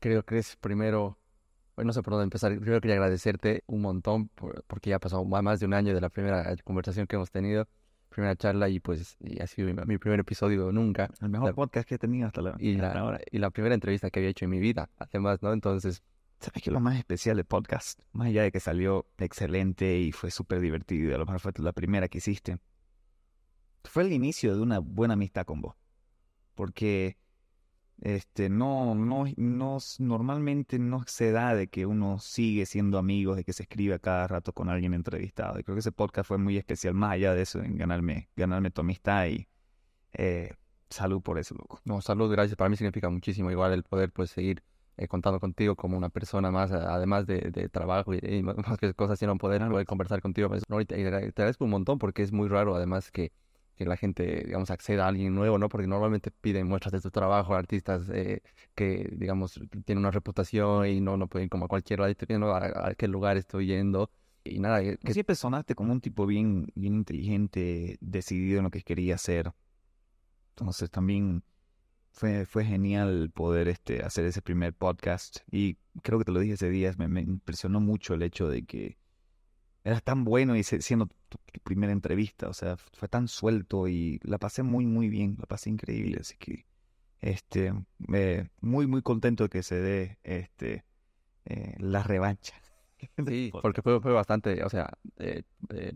creo que es primero, bueno, no sé por dónde empezar. Primero quería agradecerte un montón porque ya pasado más de un año de la primera conversación que hemos tenido, primera charla y pues y ha sido mi, primer episodio nunca. El mejor podcast que he tenido hasta, la, y la, Y la primera entrevista que había hecho en mi vida, además, ¿no? Entonces... ¿Sabes qué es lo más especial del podcast? Más allá de que salió excelente y fue súper divertido, a lo mejor fue la primera que hiciste. Fue el inicio de una buena amistad con vos. Porque este, no, no, no, normalmente no se da de que uno sigue siendo amigos, de que se escribe cada rato con alguien entrevistado. Y creo que ese podcast fue muy especial, más allá de eso, en ganarme, ganarme tu amistad y eh, salud por eso, loco. No, salud, gracias. Para mí significa muchísimo igual el poder pues seguir eh, contando contigo como una persona más, además de, de trabajo y, más que cosas, sino poder, poder conversar contigo. Pues, no, te, te agradezco un montón porque es muy raro además que que la gente, digamos, acceda a alguien nuevo, ¿no? Porque normalmente piden muestras de tu trabajo a artistas eh, que, digamos, tienen una reputación y no, no pueden como a cualquier lado, viendo a, qué lugar estoy yendo. Y nada, que... Siempre sonaste como un tipo bien, bien inteligente, decidido en lo que quería hacer. Entonces también fue, fue genial poder este, hacer ese primer podcast. Y creo que te lo dije ese día, me impresionó mucho el hecho de que eras tan bueno y siendo tu, primera entrevista, o sea, fue tan suelto y la pasé muy, muy bien, la pasé increíble, así que, este, eh, muy, muy contento de que se dé, este, eh, la revancha. Sí, porque fue, fue bastante, o sea, eh,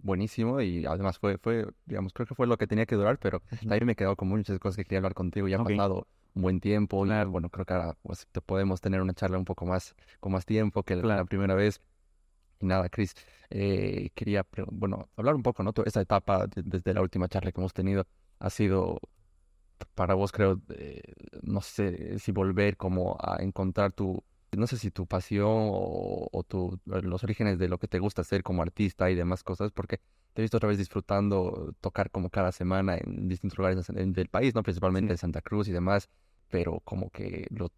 buenísimo y además fue, fue, digamos, creo que fue lo que tenía que durar, pero también me quedó con muchas cosas que quería hablar contigo. Ya ha pasado un buen tiempo, y, bueno, creo que ahora pues, te podemos tener una charla un poco más, con más tiempo que la primera vez. Y nada, Chris, eh, quería, bueno, hablar un poco, ¿no? Esta etapa desde la última charla que hemos tenido ha sido para vos, creo, eh, no sé si volver como a encontrar tu, no sé si tu pasión o, tu, los orígenes de lo que te gusta hacer como artista y demás cosas, porque te he visto otra vez disfrutando tocar como cada semana en distintos lugares del país, ¿no? Principalmente en Santa Cruz y demás, pero como que lo,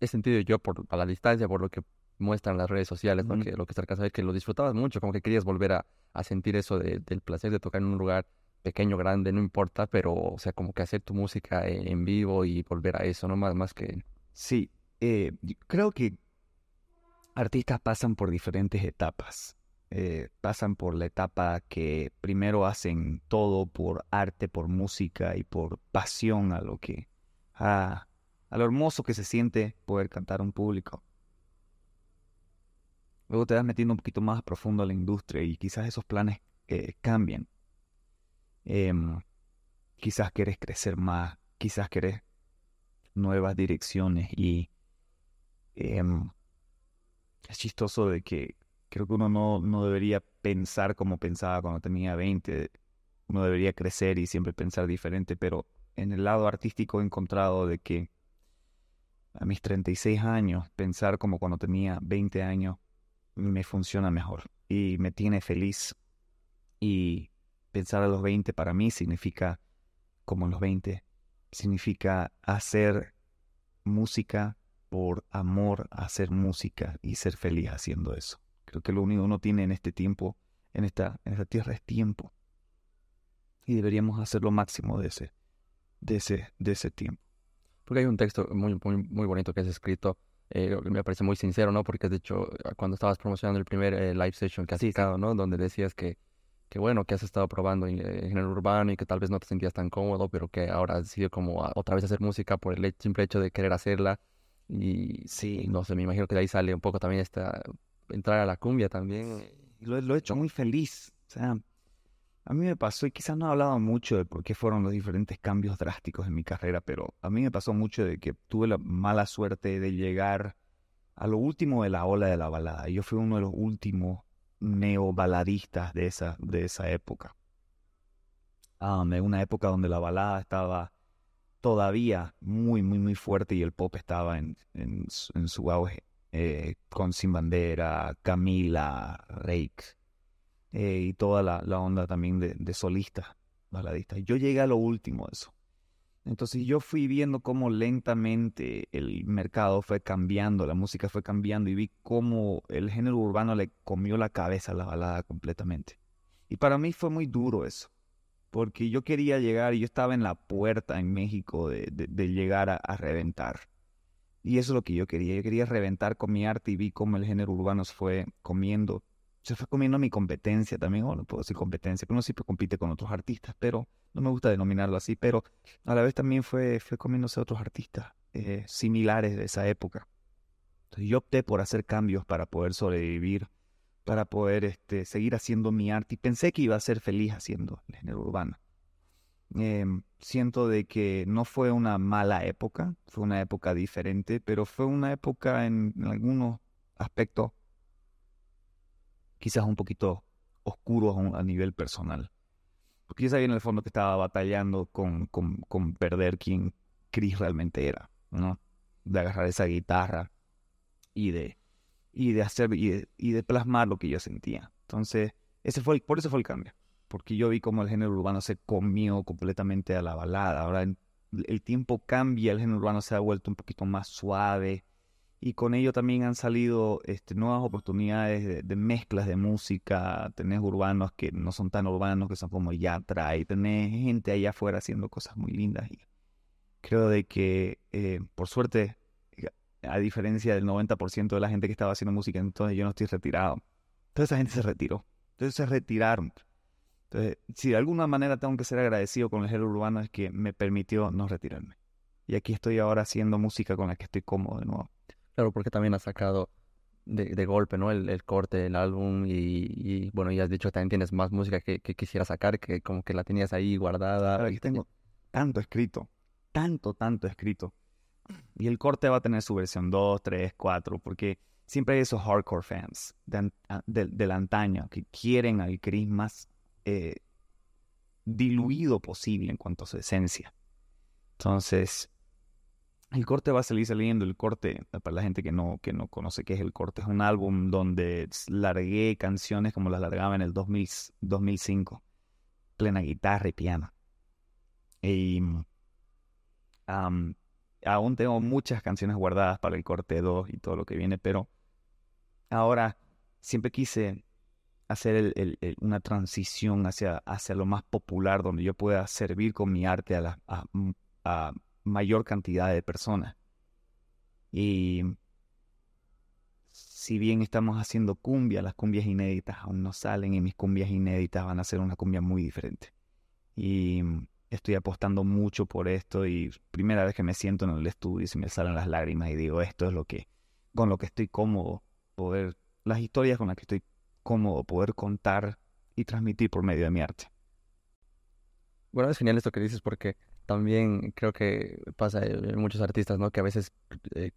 he sentido yo por, a la distancia, por lo que muestran las redes sociales, ¿no? que lo que está es que lo disfrutabas mucho, como que querías volver a, sentir eso del placer de tocar en un lugar pequeño, grande, no importa, pero, o sea, como que hacer tu música en vivo y volver a eso, ¿no? Más, más que... Sí, eh, creo que artistas pasan por diferentes etapas. Eh, pasan por la etapa que primero hacen todo por arte, por música y por pasión a lo que... a, a lo hermoso que se siente poder cantar a un público. Luego te vas metiendo un poquito más profundo a la industria y quizás esos planes eh, cambien. Em, quizás quieres crecer más, quizás quieres nuevas direcciones y em, es chistoso de que creo que uno no, no debería pensar como pensaba cuando tenía 20. Uno debería crecer y siempre pensar diferente, pero en el lado artístico he encontrado de que a mis 36 años, pensar como cuando tenía 20 años me funciona mejor y me tiene feliz. Y pensar a los 20 para mí significa, como los 20, significa hacer música por amor hacer música y ser feliz haciendo eso. Creo que lo único que uno tiene en este tiempo, en esta, en esta tierra, es tiempo. Y deberíamos hacer lo máximo de ese, de ese, de ese tiempo. Porque hay un texto muy, muy, muy bonito que es escrito eh, me parece muy sincero, ¿no? Porque de hecho, cuando estabas promocionando el primer eh, live session que has estado, ¿no? Donde decías que, que, bueno, que has estado probando en, en género urbano y que tal vez no te sentías tan cómodo, pero que ahora has decidido como otra vez hacer música por el simple hecho de querer hacerla. Y sí, no sé, me imagino que de ahí sale un poco también esta, entrar a la cumbia también. Lo, lo he hecho muy feliz. O sea, a mí me pasó, y quizás no he hablado mucho de por qué fueron los diferentes cambios drásticos en mi carrera, pero a mí me pasó mucho de que tuve la mala suerte de llegar a lo último de la ola de la balada. Yo fui uno de los últimos neobaladistas de esa, de esa época. Um, en una época donde la balada estaba todavía muy, muy, muy fuerte y el pop estaba en, en, su auge. Eh, con Sin Bandera, Camila, Rake eh, y toda la, onda también de, de solistas, baladistas. Yo llegué a lo último de eso. Entonces yo fui viendo cómo lentamente el mercado fue cambiando, la música fue cambiando y vi cómo el género urbano le comió la cabeza a la balada completamente. Y para mí fue muy duro eso, porque yo quería llegar y yo estaba en la puerta en México de, llegar a, reventar. Y eso es lo que yo quería. Yo quería reventar con mi arte y vi cómo el género urbano se fue comiendo. Se fue comiendo mi competencia también, o no puedo decir competencia, pero uno siempre compite con otros artistas, pero no me gusta denominarlo así, pero a la vez también fue, fue comiéndose otros artistas eh, similares de esa época. Entonces yo opté por hacer cambios para poder sobrevivir, para poder este, seguir haciendo mi arte y pensé que iba a ser feliz haciendo el género urbano. Em, siento de que no fue una mala época, fue una época diferente, pero fue una época en, algunos aspectos quizás un poquito oscuros a, nivel personal. Porque yo sabía en el fondo que estaba batallando con, con, perder quien Chris realmente era, ¿no? De agarrar esa guitarra y de, y de hacer y de, y de plasmar lo que yo sentía. Entonces, ese fue por eso fue el cambio porque yo vi cómo el género urbano se comió completamente a la balada. Ahora el tiempo cambia, el género urbano se ha vuelto un poquito más suave y con ello también han salido este, nuevas oportunidades de, mezclas de música. Tenés urbanos que no son tan urbanos, que son como Yatra, y tenés gente allá afuera haciendo cosas muy lindas. Y creo de que, eh, por suerte, a diferencia del 90% de la gente que estaba haciendo música, entonces yo no estoy retirado. Toda esa gente se retiró. Entonces se retiraron. Entonces, si de alguna manera tengo que ser agradecido con el género urbano es que me permitió no retirarme. Y aquí estoy ahora haciendo música con la que estoy cómodo de nuevo. Claro, porque también has sacado de, golpe, ¿no? El, corte del álbum y, bueno, y has dicho que también tienes más música que, que quisieras sacar, que como que la tenías ahí guardada. aquí tengo tanto escrito, tanto, tanto escrito. Y el corte va a tener su versión 2, 3, 4, porque siempre hay esos hardcore fans de, del antaño que quieren al Chris más eh, diluido posible en cuanto a su esencia. Entonces, el corte va a salir saliendo. El corte, para la gente que no, que no conoce qué es el corte, es un álbum donde largué canciones como las largaba en el 2005, plena guitarra y piano. Y aún tengo muchas canciones guardadas para el corte 2 y todo lo que viene, pero ahora siempre quise hacer una transición hacia, hacia lo más popular, donde yo pueda servir con mi arte a, la, a, mayor cantidad de personas. Y si bien estamos haciendo cumbia, las cumbias inéditas aún no salen y mis cumbias inéditas van a ser una cumbia muy diferente. Y estoy apostando mucho por esto y primera vez que me siento en el estudio y se me salen las lágrimas y digo, esto es lo que, con lo que estoy cómodo, poder, las historias con las que estoy cómodo poder contar y transmitir por medio de mi arte. Bueno, es genial esto que dices porque también creo que pasa en muchos artistas, ¿no? Que a veces eh,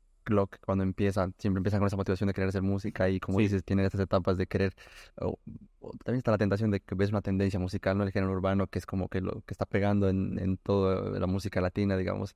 cuando empiezan, siempre empiezan con esa motivación de querer hacer música y como dices, tienen estas etapas de querer, también está la tentación de que ves una tendencia musical, ¿no? El género urbano que es como que lo que está pegando en, en toda la música latina, digamos,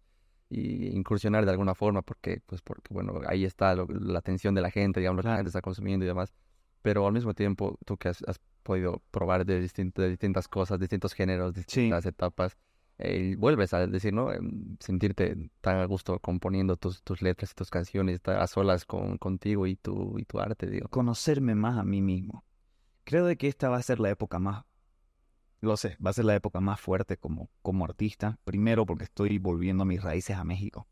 y incursionar de alguna forma porque, pues porque, bueno, ahí está la atención de la gente, digamos, lo que la gente está consumiendo y demás pero al mismo tiempo tú que has, podido probar de, de, distintas cosas, distintos géneros, distintas etapas, eh, vuelves a decir, ¿no? Em, sentirte tan a gusto componiendo tus, tus letras y tus canciones, estar a solas con, contigo y tu, y tu arte, digo. Conocerme más a mí mismo. Creo de que esta va a ser la época más, lo sé, va a ser la época más fuerte como, como artista. Primero porque estoy volviendo a mis raíces a México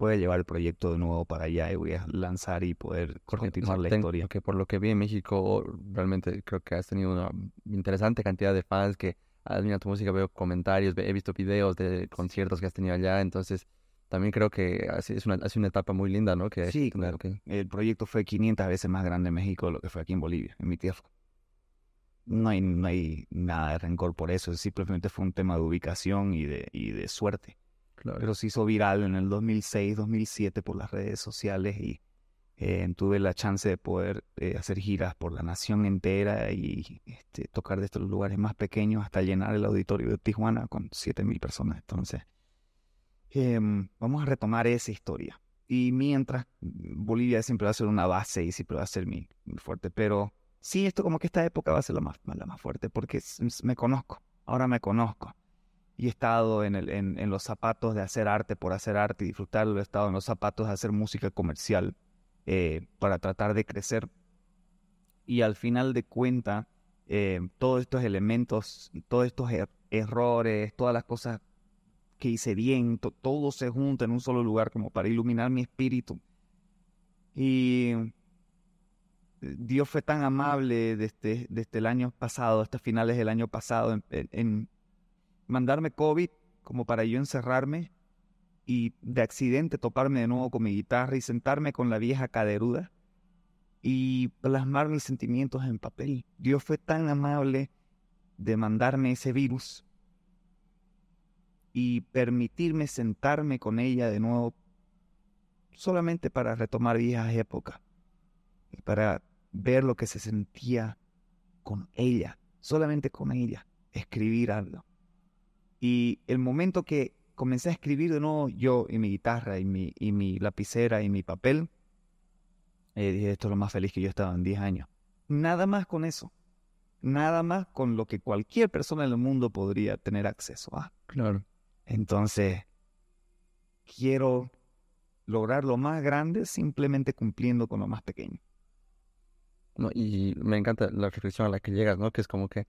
voy a llevar el proyecto de nuevo para allá y voy a lanzar y poder continuar la historia. Que por lo que vi en México, realmente creo que has tenido una interesante cantidad de fans que admiran tu música, veo comentarios, he visto videos de conciertos que has tenido allá, entonces también creo que es una, una etapa muy linda, ¿no? Que sí, claro. Que... El proyecto fue 500 veces más grande en México de lo que fue aquí en Bolivia, en mi tierra. No hay, no hay nada de rencor por eso, simplemente fue un tema de ubicación y de, y de suerte. Pero se hizo viral en el 2006, 2007 por las redes sociales y eh, tuve la chance de poder eh, hacer giras por la nación entera y este, tocar de estos lugares más pequeños hasta llenar el auditorio de Tijuana con 7000 personas. Entonces, em, vamos a retomar esa historia. Y mientras Bolivia siempre va a ser una base y siempre va a ser mi, fuerte, pero sí, esto como que esta época va a ser la más, la más fuerte porque me conozco, ahora me conozco y he estado en, el, en, los zapatos de hacer arte por hacer arte y disfrutarlo, he estado en los zapatos de hacer música comercial eh, para tratar de crecer. Y al final de cuenta, eh, todos estos elementos, todos estos er, errores, todas las cosas que hice bien, todo se junta en un solo lugar como para iluminar mi espíritu. Y eh, Dios fue tan amable desde, desde el año pasado, hasta finales del año pasado, en, mandarme COVID como para yo encerrarme y de accidente toparme de nuevo con mi guitarra y sentarme con la vieja caderuda y plasmar mis sentimientos en papel. Dios fue tan amable de mandarme ese virus y permitirme sentarme con ella de nuevo solamente para retomar viejas épocas y para ver lo que se sentía con ella, solamente con ella, escribir algo. Y el momento que comencé a escribir de nuevo yo y mi guitarra y mi, y mi lapicera y mi papel, eh, dije, esto es lo más feliz que yo estaba en 10 años. Nada más con eso. Nada más con lo que cualquier persona en el mundo podría tener acceso a. Claro. Entonces, quiero lograr lo más grande simplemente cumpliendo con lo más pequeño. No, y me encanta la reflexión a la que llegas, ¿no? Que es como que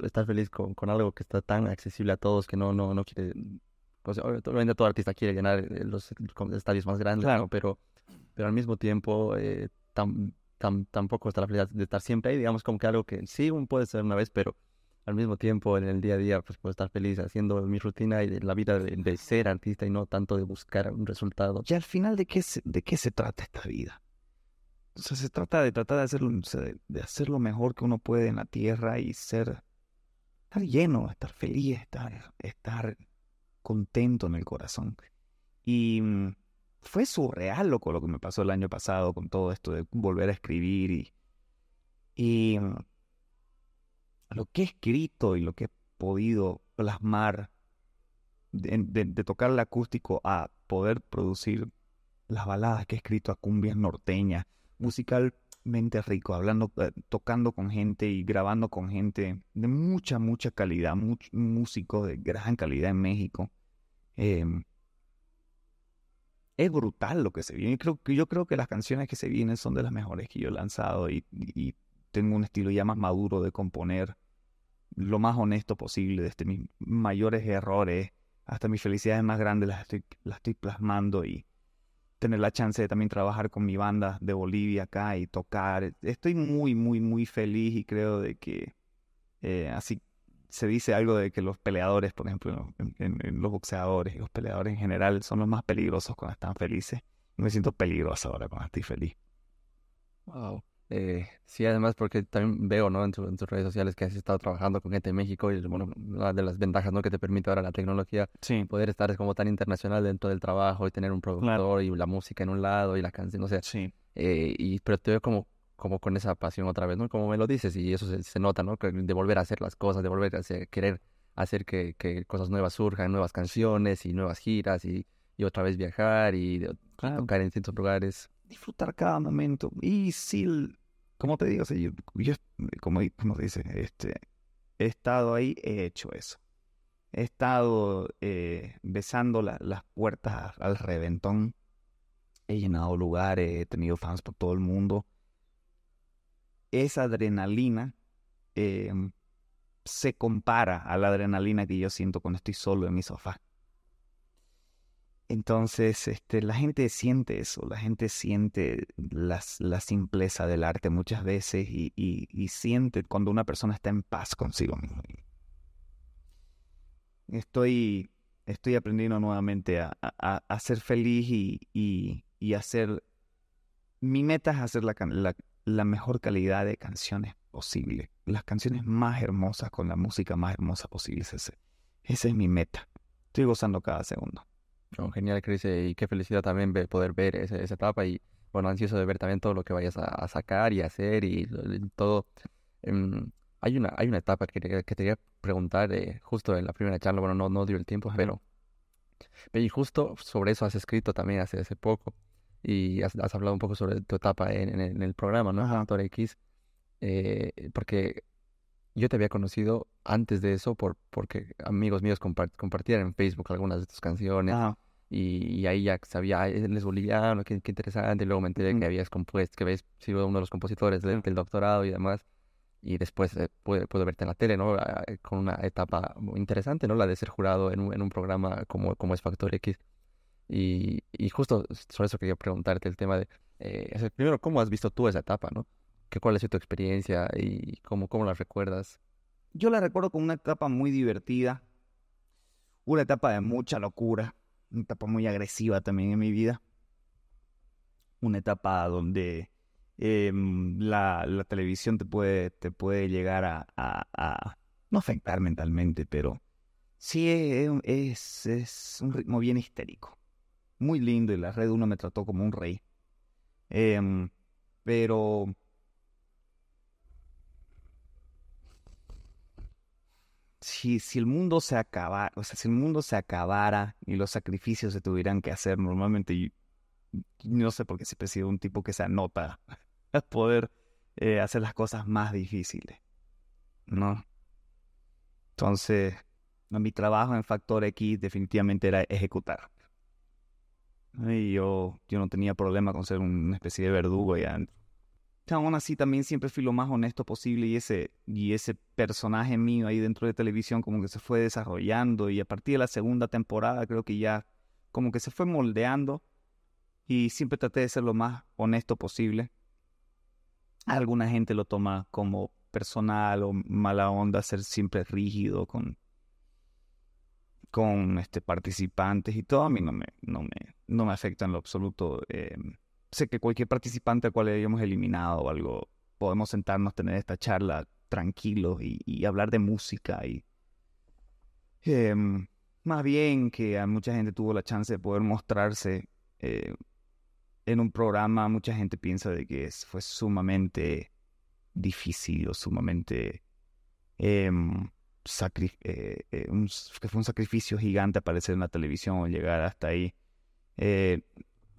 estar feliz con, con algo que está tan accesible a todos que no, no, no quiere... Pues, obviamente todo artista quiere llenar eh, los, estadios más grandes, claro. pero, pero al mismo tiempo eh, tampoco está la felicidad de estar siempre ahí, digamos como que algo que sí uno puede ser una vez, pero al mismo tiempo en el día a día pues puedo estar feliz haciendo mi rutina y de la vida de, ser artista y no tanto de buscar un resultado. Y al final, ¿de qué se, de qué se trata esta vida? O sea, se trata de tratar de hacerlo, de hacer lo mejor que uno puede en la tierra y ser estar lleno, estar feliz, estar, estar contento en el corazón. Y mm, fue surreal, loco, lo que me pasó el año pasado con todo esto de volver a escribir y, y mm, lo que he escrito y lo que he podido plasmar de, tocar el acústico a poder producir las baladas que he escrito a cumbias norteñas, musical mente rico, hablando, eh, tocando con gente y grabando con gente de mucha, mucha calidad, músicos de gran calidad en México. Em, es brutal lo que se viene. Yo creo que las canciones que se vienen son de las mejores que yo he lanzado y, tengo un estilo ya más maduro de componer lo más honesto posible, desde mis mayores errores hasta mis felicidades más grandes las estoy, las estoy plasmando y, tener la chance de también trabajar con mi banda de Bolivia acá y tocar. Estoy muy, muy, muy feliz y creo de que eh, así se dice algo de que los peleadores, por ejemplo, en, los boxeadores y los peleadores en general son los más peligrosos cuando están felices. me siento peligroso ahora cuando estoy feliz. Wow. Eh, sí, además porque también veo, ¿no? En, tus redes sociales que has estado trabajando con gente de México y, bueno, una de las ventajas, ¿no? Que te permite ahora la tecnología, sí. poder estar como tan internacional dentro del trabajo y tener un productor y la música en un lado y la canción, o sea, sí. Eh, y, pero te veo como, como con esa pasión otra vez, ¿no? Como me lo dices y eso se, nota, ¿no? De volver a hacer las cosas, de volver a hacer, querer hacer que, que cosas nuevas surjan, nuevas canciones y nuevas giras y, y otra vez viajar y tocar en distintos lugares. Disfrutar cada momento. Y sí, como te digo, yo, como, como dice, este, he estado ahí, he hecho eso. He estado eh, besando las puertas al reventón. He llenado lugares, he tenido fans por todo el mundo. Esa adrenalina em, se compara a la adrenalina que yo siento cuando estoy solo en mi sofá. Entonces, este, la gente siente eso, la gente siente la simpleza del arte muchas veces y, siente cuando una persona está en paz consigo mismo. Estoy, estoy aprendiendo nuevamente a, ser feliz y, hacer... Mi meta es hacer la, mejor calidad de canciones posible, las canciones más hermosas con la música más hermosa posible. Esa es mi meta. Estoy gozando cada segundo genial, Chris, eh, y qué felicidad también poder ver esa, etapa y, bueno, ansioso de ver también todo lo que vayas a, sacar y hacer y, todo. Em, hay una hay una etapa que, que te quería preguntar eh, justo en la primera charla, bueno, no, no dio el tiempo, pero, y justo sobre eso has escrito también hace, hace poco y has, hablado un poco sobre tu etapa en, en, el programa, ¿no? Actor X, eh, porque yo te había conocido antes de eso por porque amigos míos compartían en Facebook algunas de tus canciones. Y, ahí ya sabía, él es boliviano, qué, qué interesante. Y luego me enteré que habías compuesto, que habías sido uno de los compositores del, doctorado y demás. y después eh, pude, verte en la tele, ¿no? Ah, eh, con una etapa muy interesante, ¿no? La de ser jurado en un, en un programa como, como es Factor X. Y, y justo sobre eso quería preguntarte el tema de, eh, primero, ¿cómo has visto tú esa etapa, ¿no? ¿Qué, ¿Cuál ha sido tu experiencia y cómo, cómo la recuerdas? Yo la recuerdo como una etapa muy divertida, una etapa de mucha locura, una etapa muy agresiva también en mi vida, una etapa donde Em, la, televisión te puede, te puede llegar a, a, no afectar mentalmente, pero sí es, es, un ritmo bien histérico. Muy lindo y la red uno me trató como un rey. Em, pero si, el mundo se acabara, o sea, si el mundo se acabara y los sacrificios se tuvieran que hacer, normalmente no sé por qué siempre he sido un tipo que se anota poder eh, hacer las cosas más difíciles, ¿no? Entonces, mi trabajo en Factor X definitivamente era ejecutar. Y yo, yo no tenía problema con ser una especie de verdugo ya. Aún así también siempre fui lo más honesto posible y ese, y ese personaje mío ahí dentro de televisión como que se fue desarrollando y a partir de la segunda temporada creo que ya como que se fue moldeando y siempre traté de ser lo más honesto posible. Alguna gente lo toma como personal o mala onda, ser siempre rígido con, con este, participantes y todo. A mí no me, no me, no me afecta en lo absoluto. Eh, sé que cualquier participante al cual hayamos eliminado o algo, podemos sentarnos, tener esta charla tranquilos y, hablar de música y em, más bien que a mucha gente tuvo la chance de poder mostrarse eh, en un programa mucha gente piensa de que fue sumamente difícil o sumamente em, eh, eh, que fue un sacrificio gigante aparecer en la televisión o llegar hasta ahí.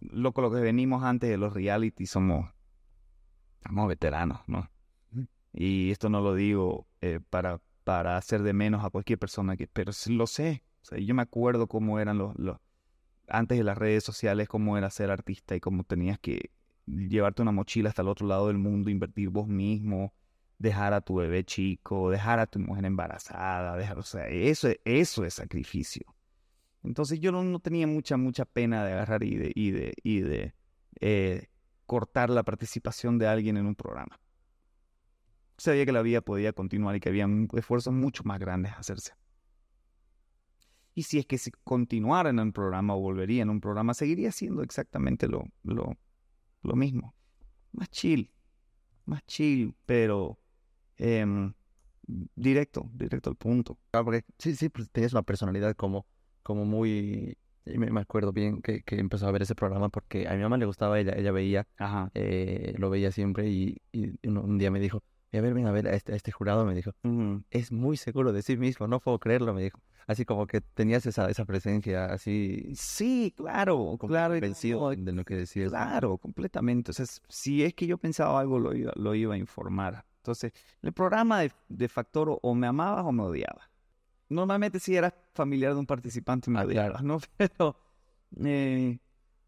Loco, lo que venimos antes de los reality somos, somos veteranos, ¿no? Y esto no lo digo para, para hacer de menos a cualquier persona, que, pero lo sé. yo me acuerdo cómo eran los, los antes de las redes sociales cómo era ser artista y cómo tenías que llevarte una mochila hasta el otro lado del mundo, invertir vos mismo, dejar a tu bebé chico, dejar a tu mujer embarazada, dejar, o sea, eso, eso es sacrificio. Entonces yo no, tenía mucha, mucha pena de agarrar y de, y de, y de eh, cortar la participación de alguien en un programa. Sabía que la vida podía continuar y que había esfuerzos mucho más grandes a hacerse. Y si es que si continuara en un programa o volvería en un programa, seguiría siendo exactamente lo, lo, lo mismo. Más chill, más chill, pero em, directo, directo al punto. Ah, sí, sí, pues tenías una personalidad como, como muy... Me, me acuerdo bien que, que, empezó a ver ese programa porque a mi mamá le gustaba, ella, ella veía, eh, lo veía siempre y, y un, día me dijo, a ver, ven a ver a este, este jurado, me dijo, es muy seguro de sí mismo, no puedo creerlo, me dijo así como que tenías esa, esa presencia así. Sí, claro, claro. Convencido de lo que decías. Claro, completamente. O sea, si es que yo pensaba algo, lo iba, lo iba a informar. Entonces, el programa de, de Factor o me amabas o me odiabas. Normalmente si eras familiar de un participante me ¿no? Pero eh,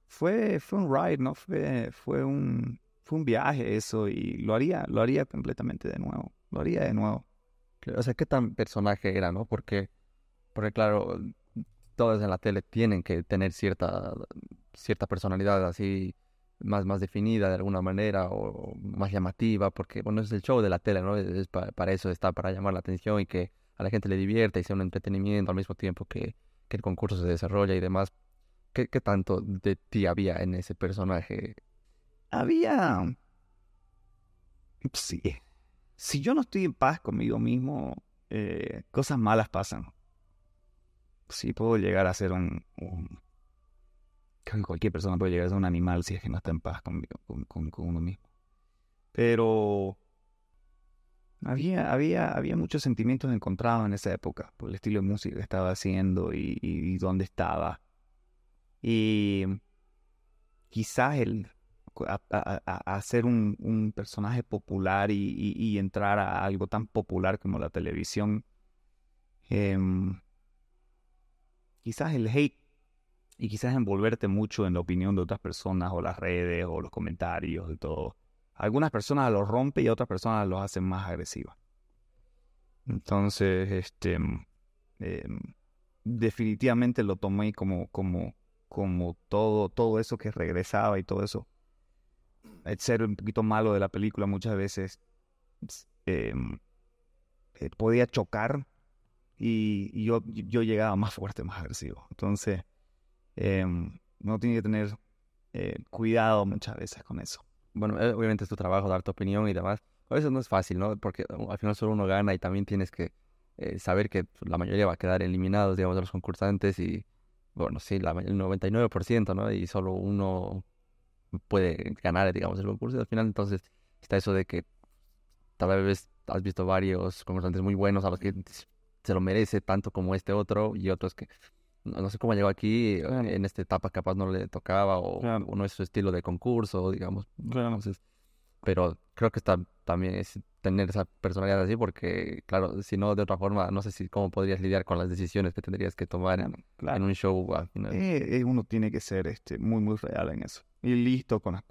fue, fue un ride, ¿no? Fue, fue, un, fue un viaje eso y lo haría, lo haría completamente de nuevo. Lo haría de nuevo. O sea, ¿qué tan personaje era, no? Porque porque claro, todos en la tele tienen que tener cierta, cierta personalidad así más, más definida de alguna manera o más llamativa, porque bueno, es el show de la tele, ¿no? Es, para, eso está, para llamar la atención y que la gente le divierta y sea un entretenimiento al mismo tiempo que, que el concurso se desarrolla y demás. ¿Qué, ¿Qué tanto de ti había en ese personaje? Había... Sí. Si yo no estoy en paz conmigo mismo, eh, cosas malas pasan sí puedo llegar a ser un, cualquier persona puede llegar a ser un animal si es que no está en paz con, con, uno mismo. Pero había, había, había muchos sentimientos encontrados en esa época por el estilo de música que estaba haciendo y, dónde estaba. Y quizás el hacer un, personaje popular y, entrar a algo tan popular como la televisión em, quizás el hate y quizás envolverte mucho en la opinión de otras personas o las redes o los comentarios y todo, algunas personas los rompe y otras personas los hacen más agresivas. Entonces, este, em, definitivamente lo tomé como, como, como todo, todo eso que regresaba y todo eso. El ser un poquito malo de la película muchas veces em, eh, podía chocar y, yo, yo llegaba más fuerte, más agresivo. Entonces, eh, uno tiene que tener eh, cuidado muchas veces con eso. Bueno, eh, obviamente es tu trabajo dar tu opinión y demás. A veces no es fácil, ¿no? Porque uh, al final solo uno gana y también tienes que eh, saber que la mayoría va a quedar eliminados, digamos, de los concursantes y, bueno, sí, la, el 99%, ¿no? Y solo uno puede ganar, digamos, el concurso. Y al final, entonces, está eso de que tal vez has visto varios concursantes muy buenos a los que se lo merece tanto como este otro y otros que no, sé cómo llegó aquí, en esta etapa capaz no le tocaba o, no es su estilo de concurso, digamos. pero creo que está también es tener esa personalidad así porque, claro, si no, de otra forma, no sé si cómo podrías lidiar con las decisiones que tendrías que tomar en, un show. Eh, eh, uno tiene que ser este, muy, muy real en eso. Y listo con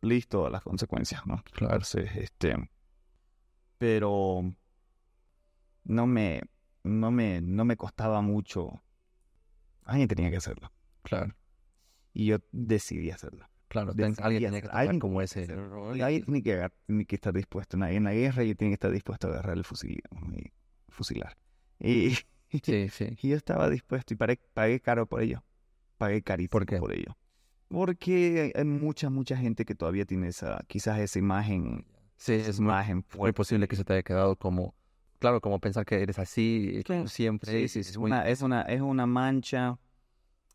listo a las consecuencias, ¿no? Claro. este, pero no me, no me, no me costaba mucho. Alguien tenía que hacerlo. Claro. Y yo decidí hacerlo. Claro, alguien tenía que alguien como ese. Alguien tiene que, tiene que estar dispuesto. En la guerra y tiene que estar dispuesto a agarrar el fusil y fusilar. Y, sí, sí. y yo estaba dispuesto y pagué, pagué caro por ello. Pagué carísimo ¿Por, qué? por ello. Porque hay mucha, mucha gente que todavía tiene esa, quizás esa imagen. Sí, es imagen muy posible que se te haya quedado como claro, como pensar que eres así siempre. Sí, sí, es, una, es, una, es una mancha,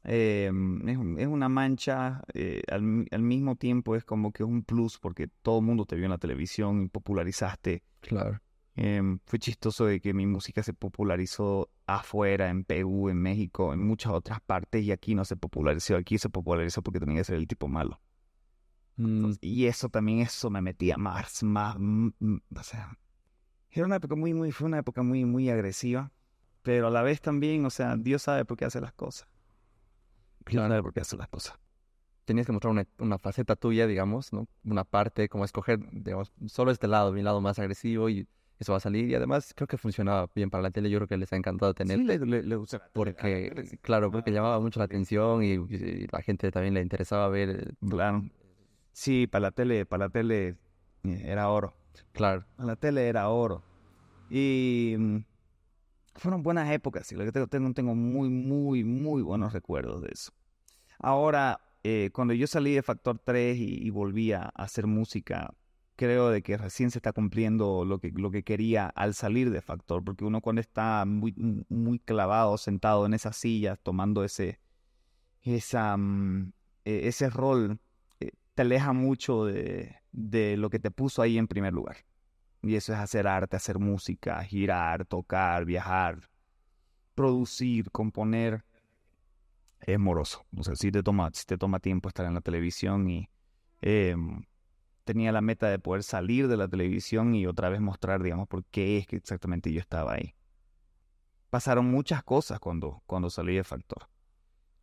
eh, es, una mancha, eh, al, mismo tiempo es como que es un plus porque todo el mundo te vio en la televisión y popularizaste. Claro. Em, fue chistoso de que mi música se popularizó afuera, en Perú, en México, en muchas otras partes y aquí no se popularizó. Aquí se popularizó porque tenía que ser el tipo malo. Mm. y eso también, eso me metía más, más, o sea, era una época muy, muy, fue una época muy, muy agresiva, pero a la vez también, o sea, Dios sabe por qué hace las cosas. Dios sabe por qué hace las cosas. Tenías que mostrar una, una, faceta tuya, digamos, ¿no? Una parte, como escoger, digamos, solo este lado, mi lado más agresivo y eso va a salir. Y además creo que funcionaba bien para la tele. Yo creo que les ha encantado tener. Sí, le, le, Porque, claro, porque llamaba mucho la atención y, la gente también le interesaba ver. Eh, claro. Sí, para la tele, para la tele eh, era oro. Claro. La tele era oro. Y mm, fueron buenas épocas, y lo que tengo, tengo muy, muy, muy buenos recuerdos de eso. Ahora, eh, cuando yo salí de Factor 3 y, volví a hacer música, creo de que recién se está cumpliendo lo que, lo que quería al salir de Factor, porque uno cuando está muy, muy clavado, sentado en esa silla, tomando ese, esa, e, ese rol, eh, te aleja mucho de, de lo que te puso ahí en primer lugar. Y eso es hacer arte, hacer música, girar, tocar, viajar, producir, componer. Es moroso. O sea, si te toma, si te toma tiempo estar en la televisión y em, tenía la meta de poder salir de la televisión y otra vez mostrar, digamos, por qué es que exactamente yo estaba ahí. Pasaron muchas cosas cuando, cuando salí de Factor.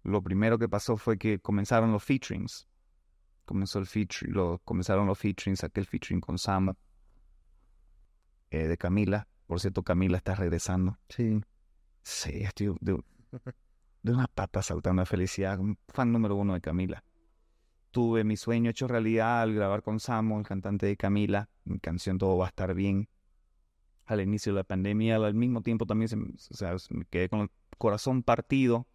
Lo primero que pasó fue que comenzaron los featurings. Comenzó el feature, lo, comenzaron los featurings, aquel featuring con Sam eh, de Camila. Por cierto, Camila está regresando. Sí. Sí, estoy de, de una pata saltando de felicidad. Fan número uno de Camila. Tuve mi sueño hecho realidad al grabar con Samo, el cantante de Camila. Mi canción Todo va a estar bien. Al inicio de la pandemia, al mismo tiempo también se, o sea, me quedé con el corazón partido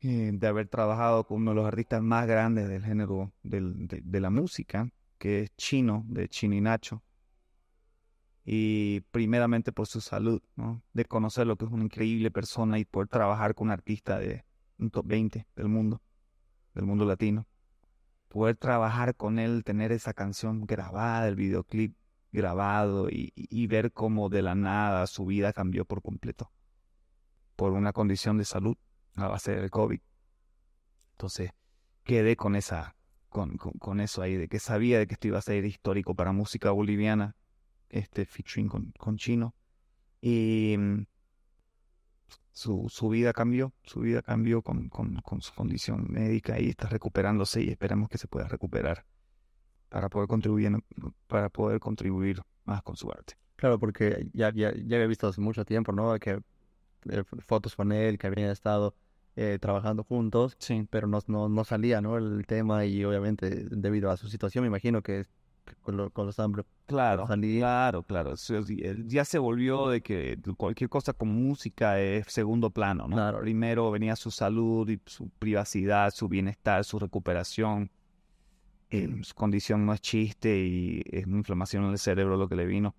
eh, de haber trabajado con uno de los artistas más grandes del género del, de, de, la música, que es Chino, de Chino y Nacho y primeramente por su salud. De conocer lo que es una increíble persona y poder trabajar con un artista de un top 20 del mundo, del mundo latino. Poder trabajar con él, tener esa canción grabada, el videoclip grabado y, y ver cómo de la nada su vida cambió por completo por una condición de salud a base del COVID. Entonces quedé con esa, con, con, con eso ahí, de que sabía de que esto iba a ser histórico para música boliviana este featuring con, con Chino. Y mm, su, su, vida cambió, su vida cambió con, con, con, su condición médica y está recuperándose y esperamos que se pueda recuperar para poder contribuir, para poder contribuir más con su arte. Claro, porque ya, ya, ya había visto hace mucho tiempo, ¿no? Que eh, fotos con él, que habían estado eh, trabajando juntos, sí. pero no, no, no salía, ¿no? El tema y obviamente debido a su situación, me imagino que con, con los ambos. Claro, claro, claro. Ya se volvió de que cualquier cosa con música es segundo plano, ¿no? Claro. Primero venía su salud y su privacidad, su bienestar, su recuperación. Eh, su condición no es chiste y es una inflamación en el cerebro lo que le vino.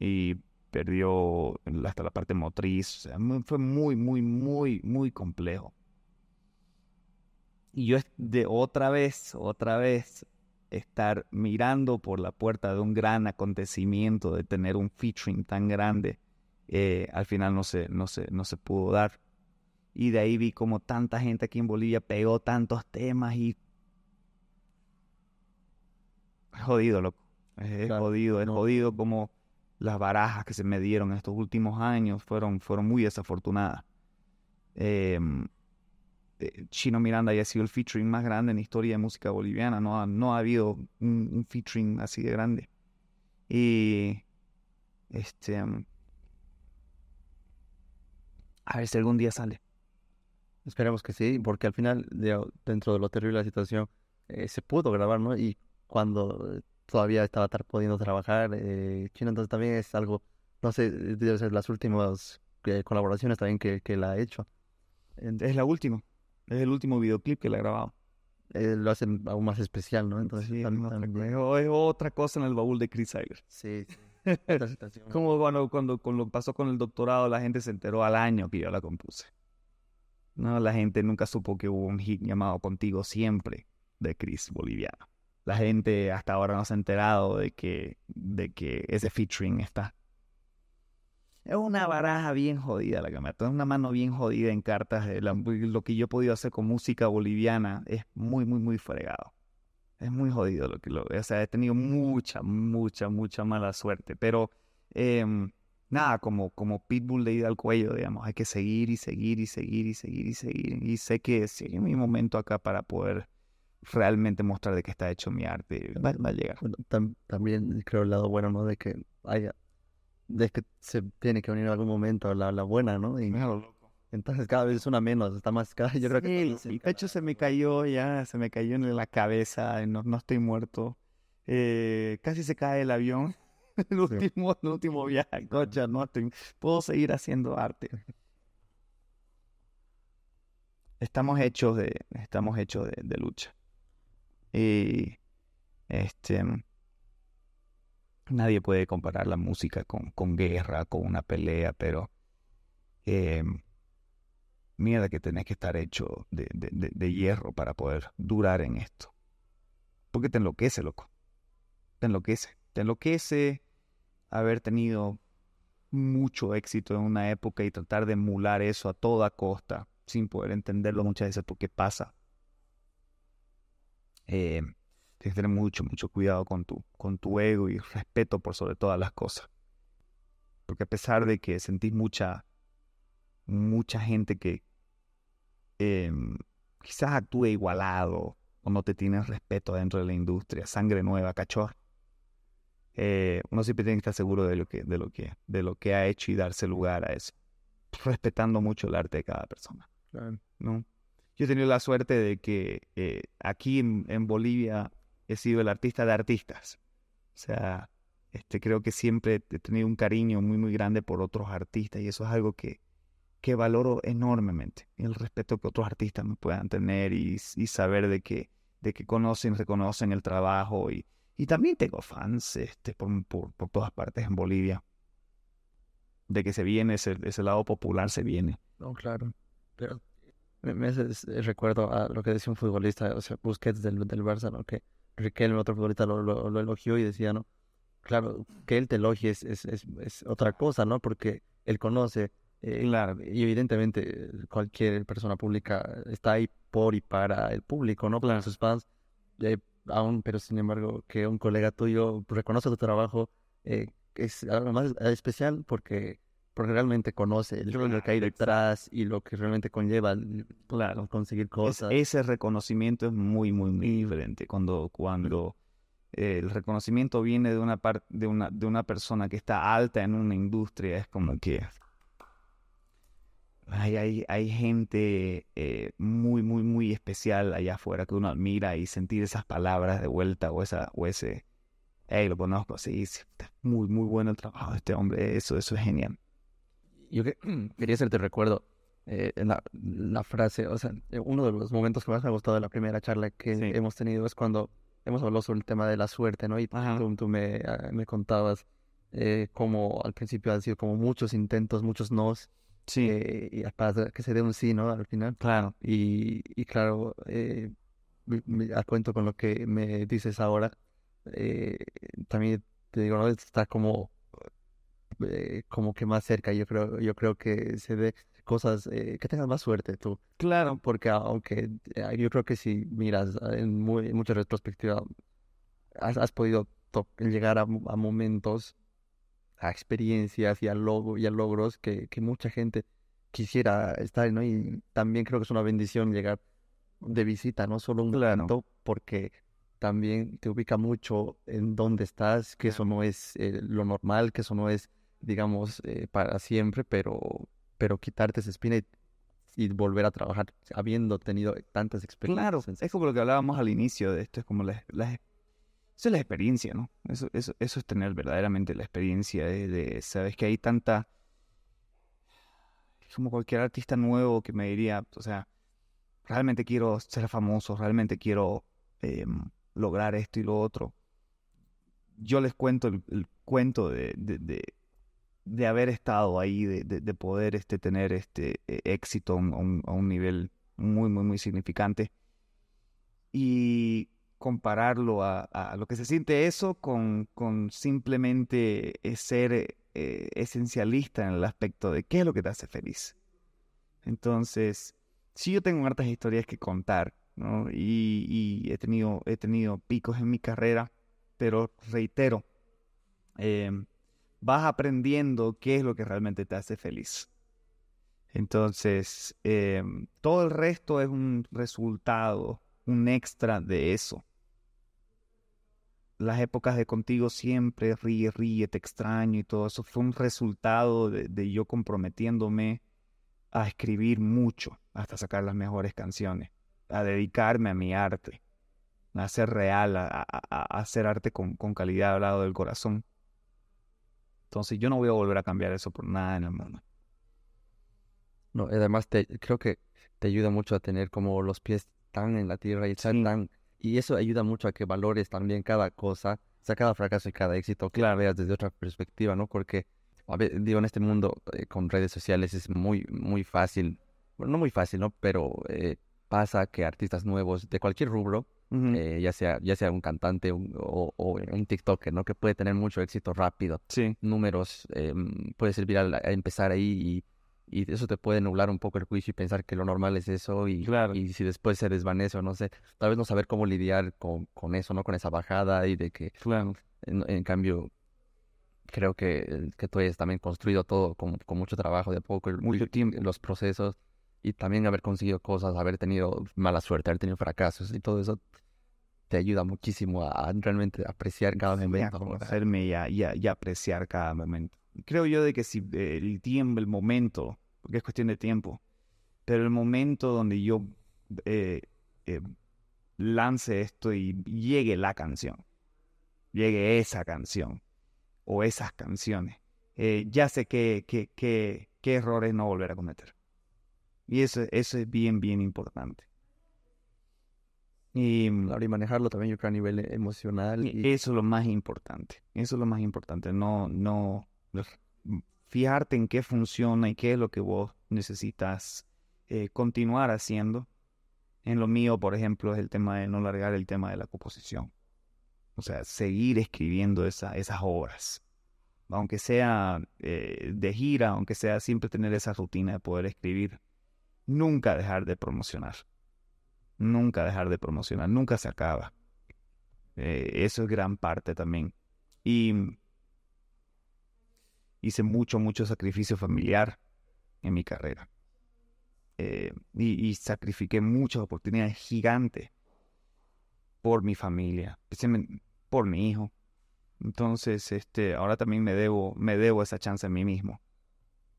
Y perdió hasta la parte motriz. O sea, fue muy, muy, muy, muy complejo. Y yo de otra vez, otra vez, estar mirando por la puerta de un gran acontecimiento, de tener un featuring tan grande, eh, al final no se, no, se, no se pudo dar. Y de ahí vi como tanta gente aquí en Bolivia pegó tantos temas y... Es jodido, loco. Es, jodido, es jodido como las barajas que se me dieron en estos últimos años fueron, fueron muy desafortunadas. Eh, Chino Miranda haya sido el featuring más grande en la historia de música boliviana. No ha, no ha habido un, featuring así de grande. Y este um, a ver si algún día sale. Esperemos que sí, porque al final, dentro de lo terrible de la situación, eh, se pudo grabar, ¿no? Y cuando todavía estaba pudiendo trabajar, eh, Chino entonces también es algo, no sé, debe ser las últimas colaboraciones también que, que la ha hecho. Es la última. Es el último videoclip que le he grabado. Eh, lo hacen aún más especial, ¿no? Entonces, sí, es otra cosa en el baúl de Chris Iger. Sí, Como cuando, cuando, cuando pasó con el doctorado, la gente se enteró al año que yo la compuse. No, la gente nunca supo que hubo un hit llamado Contigo Siempre de Chris Boliviano. La gente hasta ahora no se ha enterado de que, de que ese featuring está. Es una baraja bien jodida la que me Es una mano bien jodida en cartas. De lo que yo he podido hacer con música boliviana es muy, muy, muy fregado. Es muy jodido lo que lo. O sea, he tenido mucha, mucha, mucha mala suerte. Pero em, nada, como, como Pitbull de ida al cuello, digamos, hay que seguir y seguir y seguir y seguir y seguir. Y sé que es mi momento acá para poder realmente mostrar de qué está hecho mi arte. Va, a llegar. también creo el lado bueno, ¿no? De que haya de que se tiene que unir en algún momento la, la buena, ¿no? Y, loco. Entonces cada vez es una menos, está más cada yo creo que el pecho se me cayó ya, se me cayó en la cabeza, no, no estoy muerto. Eh, casi se cae el avión. el último, el último viaje, cocha, no estoy, puedo seguir haciendo arte. Estamos hechos de, estamos hechos de, de lucha. Y este Nadie puede comparar la música con, con guerra, con una pelea, pero eh, mierda que tenés que estar hecho de, de, de, hierro para poder durar en esto. Porque te enloquece, loco. Te enloquece. Te enloquece haber tenido mucho éxito en una época y tratar de emular eso a toda costa sin poder entenderlo muchas veces porque pasa. Eh, Tienes que tener mucho, mucho cuidado con tu, con tu ego y respeto por sobre todas las cosas. Porque a pesar de que sentís mucha, mucha gente que em, quizás actúe igualado o no te tienes respeto dentro de la industria, sangre nueva, cachorro. Eh, uno siempre tiene que estar seguro de lo que, de lo que, de lo que ha hecho y darse lugar a eso, respetando mucho el arte de cada persona. ¿no? Yo he tenido la suerte de que eh, aquí en, Bolivia he sido el artista de artistas. O sea, este, creo que siempre he tenido un cariño muy, muy grande por otros artistas y eso es algo que, que valoro enormemente. El respeto que otros artistas me puedan tener y, y saber de que, de que conocen, reconocen el trabajo y, y también tengo fans este, por, por, por, todas partes en Bolivia. De que se viene, ese, ese lado popular se viene. No, claro. Pero me, recuerdo a lo que decía un futbolista, o sea, Busquets del, del Barça, ¿no? Que Riquelme, otro futbolista, lo, lo, elogió y decía, ¿no? Claro, que él te elogie es, es, es, otra cosa, ¿no? Porque él conoce, eh, y evidentemente cualquier persona pública está ahí por y para el público, ¿no? Para sus fans, eh, aún, pero sin embargo, que un colega tuyo reconoce tu trabajo, eh, es algo más especial porque porque realmente conoce lo que hay detrás y lo que realmente conlleva claro. conseguir cosas. ese reconocimiento es muy, muy, muy diferente cuando, cuando el reconocimiento viene de una, parte de, una, de una persona que está alta en una industria, es como que hay, hay, hay gente eh, muy, muy, muy especial allá afuera que uno admira y sentir esas palabras de vuelta o, esa, o ese, hey, lo conozco, sí, sí, muy, muy bueno el trabajo de este hombre, eso, eso es genial. Yo quería hacerte recuerdo eh, la, la, frase, o sea, eh, uno de los momentos que más me ha gustado de la primera charla que hemos tenido es cuando hemos hablado sobre el tema de la suerte, ¿no? Y tú, tú me, ah, me, contabas eh, cómo al principio han sido como muchos intentos, muchos nos, sí. Eh, y para que se dé un sí, ¿no? Al final. Claro. Y, y claro, eh, me, cuento con lo que me dices ahora, eh, también te digo, ¿no? Está como, eh, como que más cerca, yo creo, yo creo que se dé cosas, eh, que tengas más suerte tú. Claro. Porque aunque eh, yo creo que si miras en, muy, mucha retrospectiva, has, has podido llegar a, a, momentos, a experiencias y a, logo, y a logros que, que, mucha gente quisiera estar, ¿no? Y también creo que es una bendición llegar de visita, no solo un claro. porque también te ubica mucho en dónde estás, que eso no es eh, lo normal, que eso no es, digamos, eh, para siempre, pero pero quitarte esa espina y, volver a trabajar habiendo tenido tantas experiencias. Claro, es como lo que hablábamos al inicio de esto, es como la, la eso es la experiencia, ¿no? Eso, eso, eso es tener verdaderamente la experiencia de, sabes que hay tanta, como cualquier artista nuevo que me diría, o sea, realmente quiero ser famoso, realmente quiero eh, lograr esto y lo otro. Yo les cuento el, el cuento de, de, de haber estado ahí, de, de, poder este, tener este e, éxito a un, nivel muy, muy, muy significante. Y compararlo a, lo que se siente eso con, con simplemente ser eh, esencialista en el aspecto de qué es lo que te hace feliz. Entonces, sí yo tengo hartas historias que contar, ¿no? Y, he, tenido, he tenido picos en mi carrera, pero reitero, eh, vas aprendiendo qué es lo que realmente te hace feliz. Entonces, eh, todo el resto es un resultado, un extra de eso. Las épocas de contigo siempre, ríe, ríe, te extraño y todo eso fue un resultado de, yo comprometiéndome a escribir mucho hasta sacar las mejores canciones, a dedicarme a mi arte, a ser real, a hacer arte con, con calidad al lado del corazón. Entonces yo no voy a volver a cambiar eso por nada en el mundo. No, además te, creo que te ayuda mucho a tener como los pies tan en la tierra y tan... Y eso ayuda mucho a que valores también cada cosa, o sea, cada fracaso y cada éxito, que la veas desde otra perspectiva, ¿no? Porque, a ver, digo, en este mundo eh, con redes sociales es muy, muy fácil, bueno, no muy fácil, ¿no? Pero eh, pasa que artistas nuevos de cualquier rubro eh, ya, sea, ya sea un cantante o, o, un TikToker, ¿no? Que puede tener mucho éxito rápido. Sí. Números, eh, puede servir a, empezar ahí y, y, eso te puede nublar un poco el juicio y pensar que lo normal es eso y, claro. y si después se desvanece o no sé, tal vez no saber cómo lidiar con, con eso, ¿no? Con esa bajada y de que, claro. en, en cambio, creo que, que tú hayas también construido todo con, con mucho trabajo de poco, el, mucho tiempo, los procesos y también haber conseguido cosas, haber tenido mala suerte, haber tenido fracasos y todo eso te ayuda muchísimo a, realmente apreciar cada momento. A conocerme y a, y, a, y a, apreciar cada momento. Creo yo de que si el tiempo, el momento, porque es cuestión de tiempo, pero el momento donde yo eh, eh, lance esto y llegue la canción, llegue esa canción o esas canciones, eh, ya sé qué que, que, que errores no volver a cometer. Y eso, eso es bien, bien importante. Y, y manejarlo también yo creo a nivel emocional. Y... Eso es lo más importante. Eso es lo más importante. No, no, fijarte en qué funciona y qué es lo que vos necesitas eh, continuar haciendo. En lo mío, por ejemplo, es el tema de no largar el tema de la composición. O sea, seguir escribiendo esa, esas obras. Aunque sea eh, de gira, aunque sea siempre tener esa rutina de poder escribir nunca dejar de promocionar. Nunca dejar de promocionar, nunca se acaba. Eh, eso es gran parte también. Y hice mucho, mucho sacrificio familiar en mi carrera. Eh, y, y, sacrifiqué muchas oportunidades gigantes por mi familia. por mi hijo. Entonces, este, ahora también me debo, me debo esa chance a mí mismo.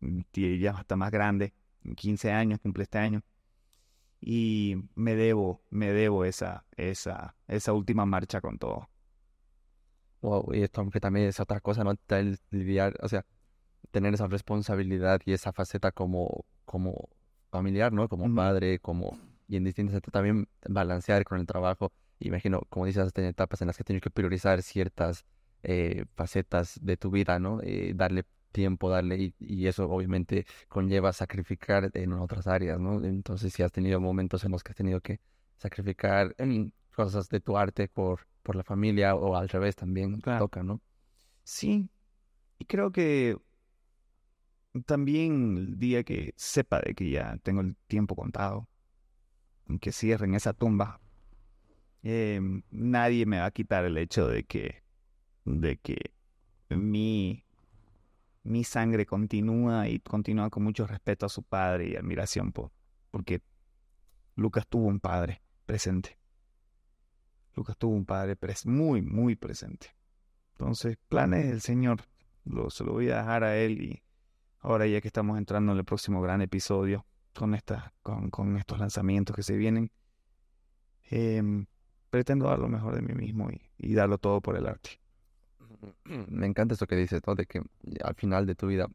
Y ya está más grande, 15 años, cumple este año. Y me debo, me debo esa, esa, esa última marcha con todo. Wow, y esto aunque también es otra cosa, ¿no? El lidiar, o sea, tener esa responsabilidad y esa faceta como, como familiar, ¿no? Como padre, como... Y en distintas también balancear con el trabajo. Imagino, como dices, tener etapas en las que tienes que priorizar ciertas eh, facetas de tu vida, ¿no? Eh, darle tiempo, darle, y, eso obviamente conlleva sacrificar en otras áreas, ¿no? Entonces, si has tenido momentos en los que has tenido que sacrificar en cosas de tu arte por, por la familia o al revés también toca, ¿no? Sí, y creo que también el día que sepa de que ya tengo el tiempo contado, que cierren esa tumba, em, nadie me va a quitar el hecho de que, de que mi, mi sangre continúa y continúa con mucho respeto a su padre y admiración por, porque Lucas tuvo un padre presente. Lucas tuvo un padre muy, muy presente. Entonces, planes del Señor, lo, se lo voy a dejar a Él y ahora ya que estamos entrando en el próximo gran episodio con, esta, con, con estos lanzamientos que se vienen, em, pretendo dar lo mejor de mí mismo y, darlo todo por el arte. Me encanta esto que dices, ¿no? De que al final de tu vida,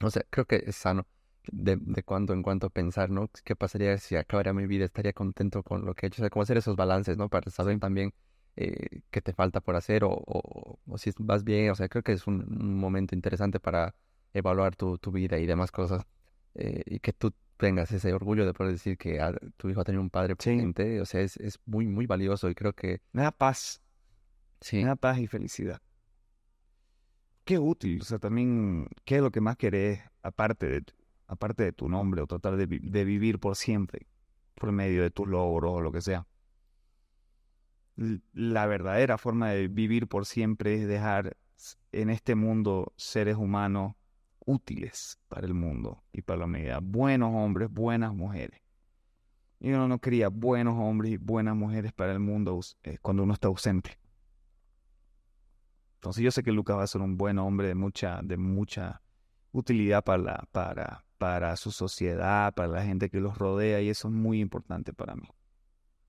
no sé, creo que es sano de, de cuando en cuanto pensar, ¿no? ¿Qué pasaría si acabara mi vida? ¿Estaría contento con lo que he hecho? O sea, cómo hacer esos balances, ¿no? Para saber también eh, qué te falta por hacer o, o, o, si vas bien. O sea, creo que es un, un momento interesante para evaluar tu, tu vida y demás cosas. Eh, y que tú tengas ese orgullo de poder decir que ah, tu hijo ha tenido un padre presente, o sea, es, es muy, muy valioso y creo que... Me da paz. Sí. Me da paz y felicidad. Qué útil, o sea, también, ¿qué es lo que más querés aparte de, aparte de tu nombre o tratar de, de vivir por siempre, por medio de tus logros o lo que sea? La verdadera forma de vivir por siempre es dejar en este mundo seres humanos útiles para el mundo y para la humanidad. Buenos hombres, buenas mujeres. Y uno no cría buenos hombres y buenas mujeres para el mundo eh, cuando uno está ausente. Entonces yo sé que Lucas va a ser un buen hombre de mucha, de mucha utilidad para, la, para, para su sociedad, para la gente que los rodea, y eso es muy importante para mí.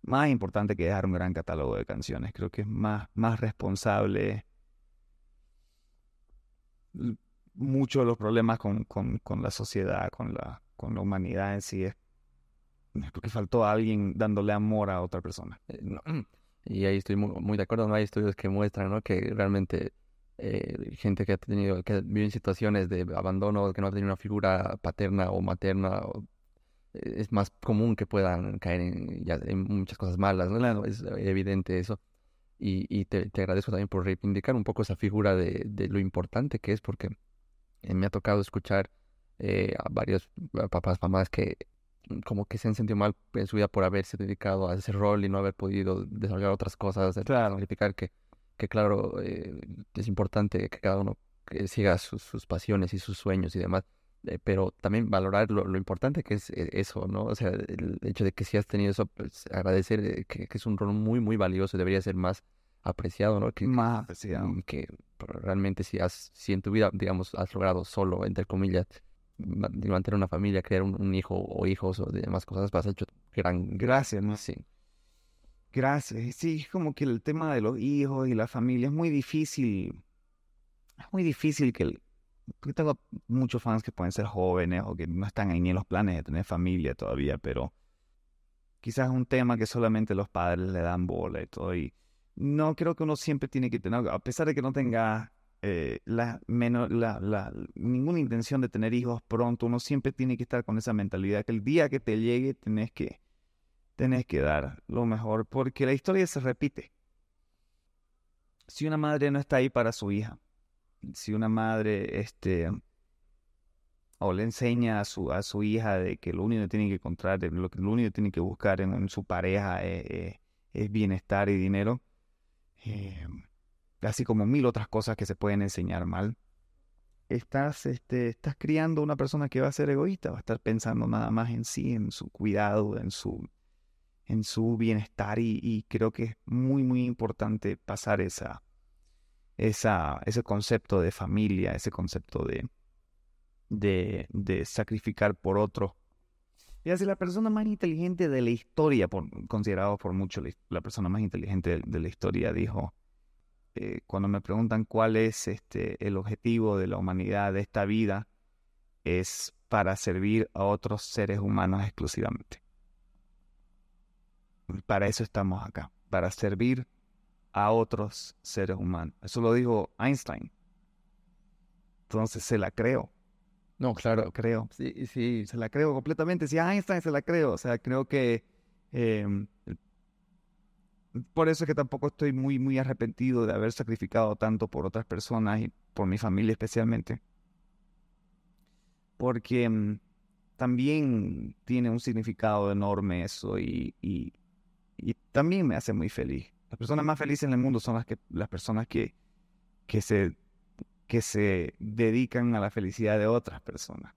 Más importante que dejar un gran catálogo de canciones. Creo que es más, más responsable muchos de los problemas con, con, con, la sociedad, con la, con la humanidad en sí es porque faltó alguien dándole amor a otra persona. Eh, y ahí estoy muy, de acuerdo, no hay estudios que muestran ¿no? que realmente eh, gente que ha tenido, que vive en situaciones de abandono, que no ha tenido una figura paterna o materna, eh, es más común que puedan caer en, muchas cosas malas, ¿no? Es evidente eso. Y, y te, te, agradezco también por reivindicar un poco esa figura de, de lo importante que es, porque eh, me ha tocado escuchar a varios papás, mamás que como que se han sentido mal en su vida por haberse dedicado a ese rol y no haber podido desarrollar otras cosas, claro. significar que, que claro, eh, es importante que cada uno siga sus, pasiones y sus sueños y demás, pero también valorar lo, importante que es eso, ¿no? O sea, el hecho de que si has tenido eso, pues agradecer que, que es un rol muy, muy valioso, debería ser más apreciado, ¿no? Que, más apreciado. Que realmente si has, si en tu vida, digamos, has logrado solo, entre comillas, mantener una familia, crear un, hijo o hijos o demás cosas, vas a hecho gran... Gracias, ¿no? Sí. Gracias. Sí, es como que el tema de los hijos y la familia es muy difícil. Es muy difícil que... El, porque tengo muchos fans que pueden ser jóvenes o que no están ahí ni en los planes de tener familia todavía, pero quizás es un tema que solamente los padres le dan bola y todo. Y no creo que uno siempre tiene que tener, a pesar de que no tenga eh, la, menos, la, la, ninguna intención de tener hijos pronto, uno siempre tiene que estar con esa mentalidad que el día que te llegue tenés que, tenés que dar lo mejor, porque la historia se repite. Si una madre no está ahí para su hija, si una madre este, o le enseña a su, a su hija de que lo único que tiene que encontrar, lo, lo único tiene que buscar en, su pareja es bienestar y dinero, eh, así como mil otras cosas que se pueden enseñar mal, estás, este, estás criando una persona que va a ser egoísta, va a estar pensando nada más en sí, en su cuidado, en su, en su bienestar y, creo que es muy, muy importante pasar esa, esa, ese concepto de familia, ese concepto de, de, de sacrificar por otro. Y así la persona más inteligente de la historia, por, considerado por muchos la, persona más inteligente de, la historia, dijo, eh, cuando me preguntan cuál es este, el objetivo de la humanidad, de esta vida, es para servir a otros seres humanos exclusivamente. Para eso estamos acá, para servir a otros seres humanos. Eso lo dijo Einstein. Entonces se la creo. No, claro. creo. Sí, sí. Se la creo completamente. Si Einstein se la creo. O sea, creo que... Em, por eso es que tampoco estoy muy, muy arrepentido de haber sacrificado tanto por otras personas y por mi familia especialmente. Porque em, también tiene un significado enorme eso y, y, y, también me hace muy feliz. Las personas más felices en el mundo son las, que, las personas que, que se que se dedican a la felicidad de otras personas.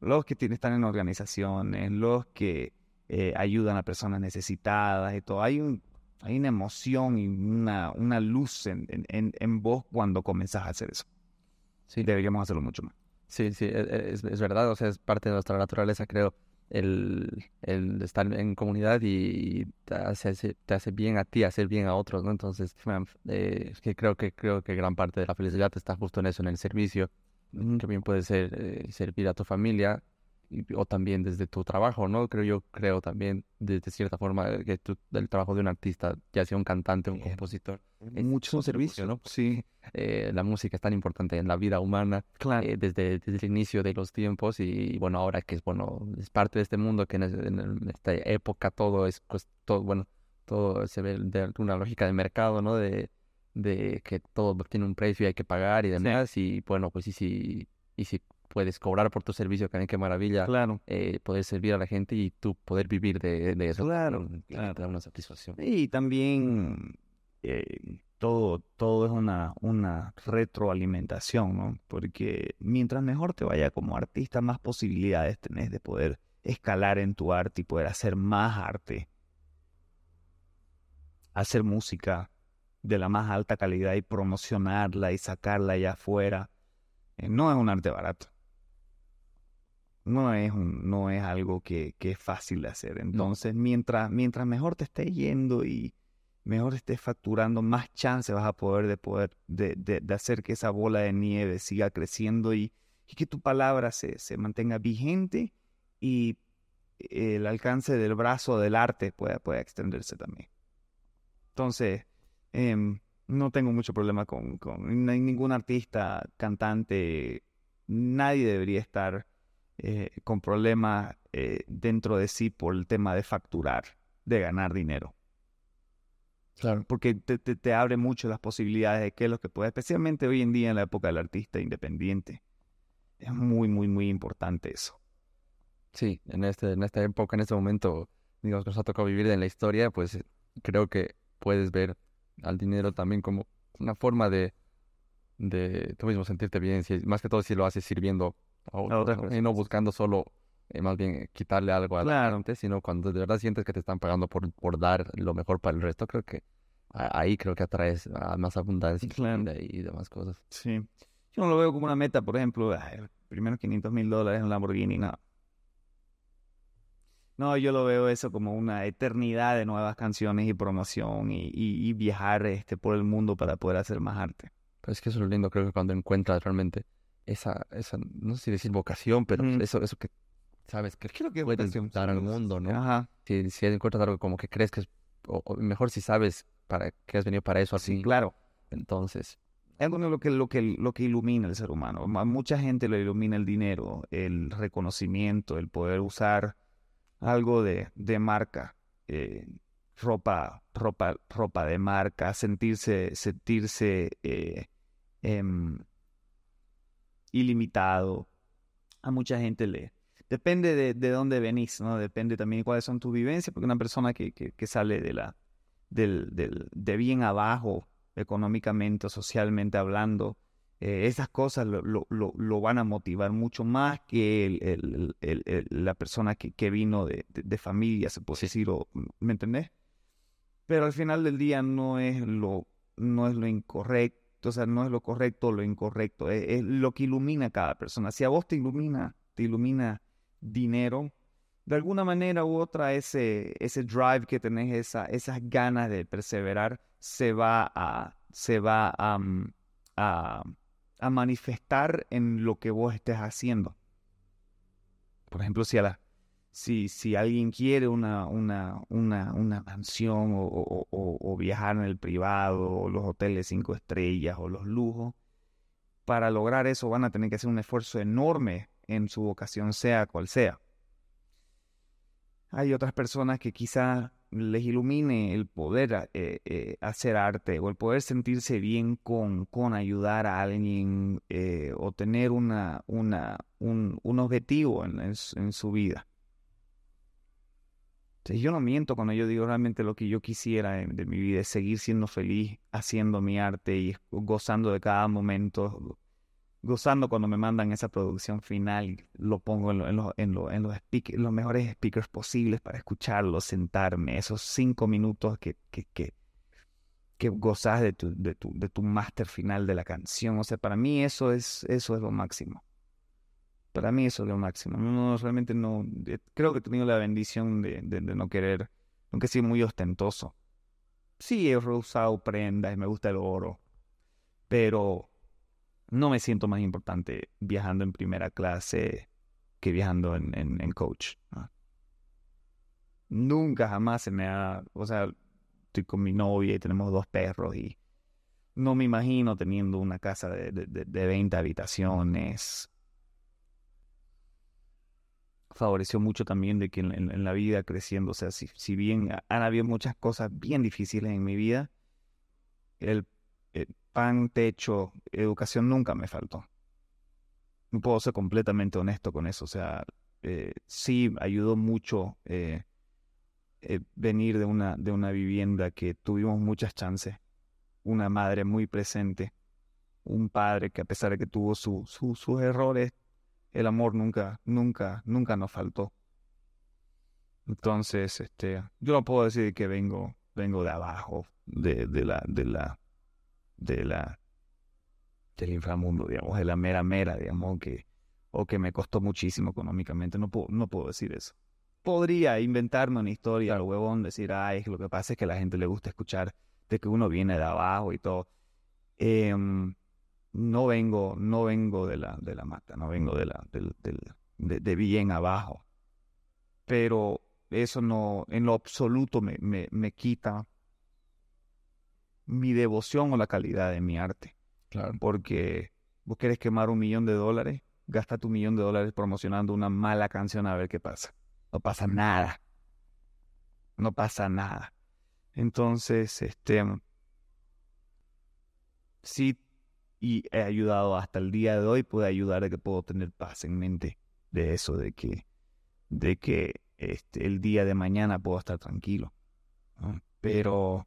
Los que están en organizaciones, los que eh, ayudan a personas necesitadas y todo. Hay, un, hay una emoción y una, una luz en, en, en vos cuando comenzás a hacer eso. Sí. Deberíamos hacerlo mucho más. Sí, sí, e, e, es, es, verdad, o sea, es parte de nuestra naturaleza, creo, el, el estar en comunidad y te hace, te hace bien a ti, hacer bien a otros, ¿no? Entonces, eh, que creo que creo que gran parte de la felicidad está justo en eso, en el servicio. También puede ser eh, servir a tu familia, o también desde tu trabajo, ¿no? Creo yo, creo también, de, cierta forma, que tu, el trabajo de un artista, ya sea un cantante, un compositor, es mucho un servicio, ¿no? Sí. Eh, la música es tan importante en la vida humana, claro. Eh, desde, desde el inicio de los tiempos y, bueno, ahora que es, bueno, es parte de este mundo, que en, esta época todo es, pues, todo, bueno, todo se ve de una lógica de mercado, ¿no? De, de que todo tiene un precio y hay que pagar y demás, y bueno, pues y si, y si puedes cobrar por tu servicio, que qué maravilla. Claro. Eh, poder servir a la gente y tú poder vivir de, eso. Claro, claro. Te da una satisfacción. Y también eh, todo, todo es una, una retroalimentación, ¿no? Porque mientras mejor te vaya como artista, más posibilidades tenés de poder escalar en tu arte y poder hacer más arte. Hacer música de la más alta calidad y promocionarla y sacarla allá afuera. Eh, no es un arte barato no es, no es algo que, es fácil de hacer. Entonces, mientras, mientras mejor te esté yendo y mejor estés facturando, más chance vas a poder de poder de, de, hacer que esa bola de nieve siga creciendo y, que tu palabra se, se, mantenga vigente y el alcance del brazo del arte pueda, pueda extenderse también. Entonces, em, no tengo mucho problema con, con ningún artista, cantante, nadie debería estar eh, con problemas eh, dentro de sí por el tema de facturar, de ganar dinero. Claro. Porque te, te, abre mucho las posibilidades de qué es lo que puede, especialmente hoy en día en la época del artista independiente. Es muy, muy, muy importante eso. Sí, en, este, en esta época, en este momento, digamos que nos ha tocado vivir en la historia, pues eh, creo que puedes ver al dinero también como una forma de, de tú mismo sentirte bien, si, más que todo si lo haces sirviendo y no buscando solo, eh, más bien, eh, quitarle algo a la gente, sino cuando de verdad sientes que te están pagando por, por dar lo mejor para el resto, creo que ahí creo que atraes más abundancia y demás cosas. Sí. Yo no lo veo como una meta, por ejemplo, primero 500 mil dólares en Lamborghini, no. No, yo lo veo eso como una eternidad de nuevas canciones y promoción y, y, viajar este, por el mundo para poder hacer más arte. Pero es que eso es lo lindo, creo que cuando encuentras realmente esa, esa, no sé si decir vocación, pero eso, eso que, sabes, que, creo que puedes dar al mundo, ¿no? Ajá. Si, si encuentras algo como que crees que es, o, mejor si sabes para que has venido para eso así. claro. Entonces. Es lo que, lo, que, lo que ilumina al ser humano. A mucha gente le ilumina el dinero, el reconocimiento, el poder usar algo de, de marca, eh, ropa, ropa, ropa de marca, sentirse, sentirse eh, em, ilimitado. A mucha gente le... Depende de, de dónde venís, ¿no? Depende también de cuáles son tus vivencias, porque una persona que, que, sale de la... Del, del, de bien abajo, económicamente o socialmente hablando, eh, esas cosas lo, lo, lo, van a motivar mucho más que el, el, la persona que, que vino de, de, familia, se puede decir, o, ¿me entendés? Pero al final del día no es lo, no es lo incorrecto, o sea, no es lo correcto o lo incorrecto, es, es, lo que ilumina a cada persona. Si a vos te ilumina, te ilumina dinero, de alguna manera u otra ese, ese drive que tenés, esa, esas ganas de perseverar, se va a, se va a, mm, a, a manifestar en lo que vos estés haciendo. Por ejemplo, si, a la, si, si alguien quiere una, una, una, una mansión o, viajar en el privado o los hoteles cinco estrellas o los lujos, para lograr eso van a tener que hacer un esfuerzo enorme en su vocación, sea cual sea. Hay otras personas que quizá les ilumine el poder eh, eh, hacer arte o el poder sentirse bien con, con ayudar a alguien eh, o tener una, una, un, un objetivo en, su vida. Entonces, yo no miento cuando yo digo realmente lo que yo quisiera de mi vida es seguir siendo feliz haciendo mi arte y gozando de cada momento gozando cuando me mandan esa producción final, lo pongo en, en, en, en los, los, mejores speakers posibles para escucharlo, sentarme, esos cinco minutos que, que, que, que gozas de tu, de tu, de tu máster final de la canción. O sea, para mí eso es, eso es lo máximo. Para mí eso es lo máximo. No, realmente no, eh, creo que he tenido la bendición de, no querer, aunque sí muy ostentoso. Sí, he usado prendas me gusta el oro, pero no me siento más importante viajando en primera clase que viajando en, en, coach. Nunca jamás se me ha, o sea, estoy con mi novia y tenemos dos perros y no me imagino teniendo una casa de, de, de 20 habitaciones. Favoreció mucho también de que en, la vida creciendo, o sea, si, si bien han habido muchas cosas bien difíciles en mi vida, el eh, pan, techo, educación nunca me faltó. No puedo ser completamente honesto con eso. O sea, eh, sí ayudó mucho eh, venir de una, de una vivienda que tuvimos muchas chances. Una madre muy presente. Un padre que a pesar de que tuvo sus errores, el amor nunca, nunca, nunca nos faltó. Entonces, este, yo no puedo decir que vengo, vengo de abajo, de, de la, de la, de la, del inframundo, digamos, de la mera mera, digamos, que, o que me costó muchísimo económicamente. No puedo, no puedo decir eso. Podría inventarme una historia al huevón, decir, ay, lo que pasa es que a la gente le gusta escuchar de que uno viene de abajo y todo. Em, no vengo, no vengo de la, de la mata, no vengo de la, de, de, bien abajo. Pero eso no, en lo absoluto me, me, me quita mi devoción o la calidad de mi arte. Claro. Porque vos querés quemar un millón de dólares, gasta tu millón de dólares promocionando una mala canción a ver qué pasa. No pasa nada. No pasa nada. Entonces, este, sí, y he ayudado hasta el día de hoy, puedo ayudar a que puedo tener paz en mente de eso, de que, de que este, el día de mañana puedo estar tranquilo. Pero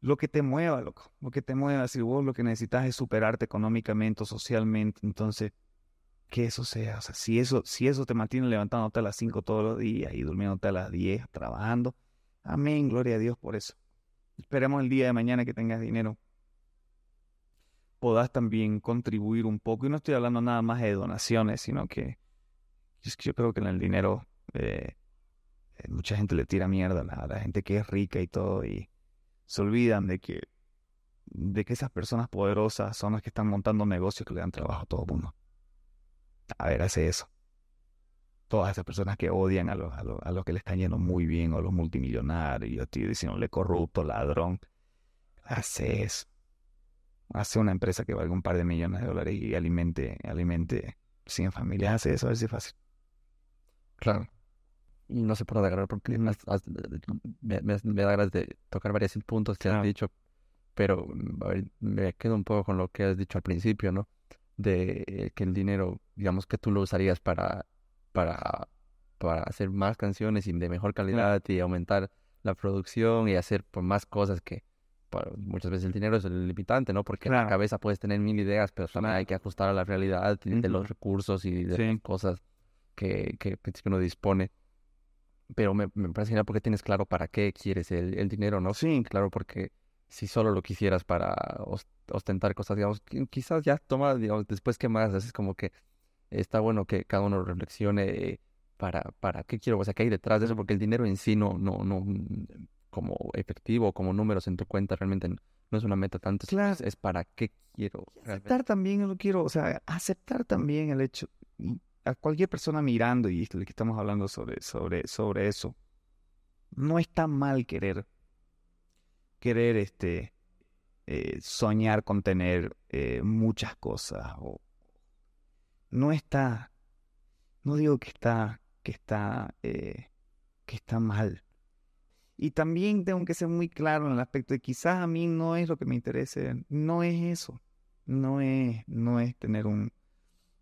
lo que te mueva, loco, lo que te mueva, si vos lo que necesitas es superarte económicamente socialmente, entonces que eso sea, o sea, si eso, si eso te mantiene levantándote a las 5 todos los días y durmiéndote a las 10, trabajando, amén, gloria a Dios por eso. Esperemos el día de mañana que tengas dinero, podás también contribuir un poco, y no estoy hablando nada más de donaciones, sino que yo creo que en el dinero eh, mucha gente le tira mierda a la gente que es rica y todo, y se olvidan de que, de que esas personas poderosas son las que están montando negocios que le dan trabajo a todo el mundo. A ver, hace eso. Todas esas personas que odian a los, a los, que le están yendo muy bien, o a los multimillonarios, tío, diciéndole corrupto, ladrón. Hace eso. Hace una empresa que valga un par de millones de dólares y alimente, alimente 100 familias. Hace eso, a ver si es fácil. Claro y no por dónde agarrar porque me, me, da ganas de tocar varios puntos que has dicho, pero me quedo un poco con lo que has dicho al principio, ¿no? De que el dinero, digamos que tú lo usarías para, para, para hacer más canciones y de mejor calidad y aumentar la producción y hacer por más cosas que, muchas veces el dinero es el limitante, ¿no? Porque en la cabeza puedes tener mil ideas, pero también hay que ajustar a la realidad de los recursos y de las cosas que, que, uno dispone. Pero me, me parece genial porque tienes claro para qué quieres el, el dinero, ¿no? Sí. Claro, porque si solo lo quisieras para ostentar cosas, digamos, quizás ya toma, digamos, después que más, es como que está bueno que cada uno reflexione para, para qué quiero, o sea, qué hay detrás de eso, porque el dinero en sí no, no, no, como efectivo, como números en tu cuenta, realmente no es una meta tanto, es, para qué quiero. Aceptar también lo quiero, o sea, aceptar también el hecho, a cualquier persona mirando, y que estamos hablando sobre, sobre, sobre eso, no está mal querer, querer este, eh, soñar con tener eh, muchas cosas, o no está, no digo que está, que está, eh, que está mal, y también tengo que ser muy claro en el aspecto de quizás a mí no es lo que me interese, no es eso, no es, no es tener un,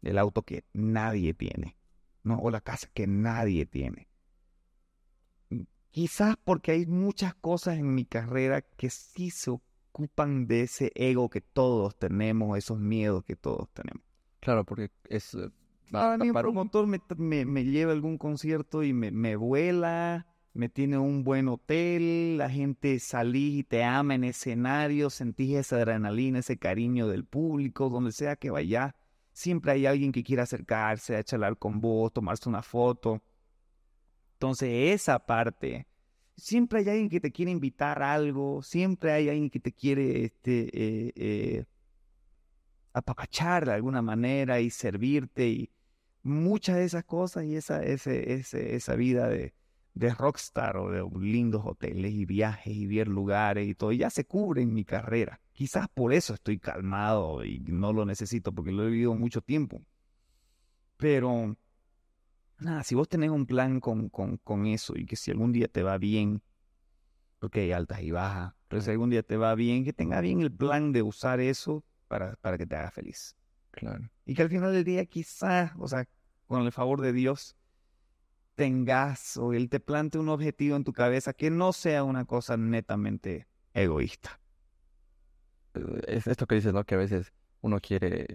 el auto que nadie tiene, ¿no? o la casa que nadie tiene. Quizás porque hay muchas cosas en mi carrera que sí se ocupan de ese ego que todos tenemos, esos miedos que todos tenemos. Claro, porque es... Eh, para mí un promotor me, me, lleva a algún concierto y me, me vuela, me tiene un buen hotel, la gente salí y te ama en escenario, sentís esa adrenalina, ese cariño del público, donde sea que vaya, siempre hay alguien que quiera acercarse a charlar con vos, tomarse una foto. Entonces esa parte, siempre hay alguien que te quiere invitar a algo, siempre hay alguien que te quiere este, eh, eh, apapachar de alguna manera y servirte y muchas de esas cosas y esa, ese, esa vida de de rockstar o de lindos hoteles y viajes y ver lugares y todo, ya se cubre en mi carrera. Quizás por eso estoy calmado y no lo necesito porque lo he vivido mucho tiempo. Pero, nada, si vos tenés un plan con, con, con eso y que si algún día te va bien, porque hay altas y bajas, pero si algún día te va bien, que tenga bien el plan de usar eso para, para que te haga feliz. Claro. Y que al final del día quizás, o sea, con el favor de Dios, tengas o él te plante un objetivo en tu cabeza que no sea una cosa netamente egoísta. Eh, es esto que dices, ¿no? Que a veces uno quiere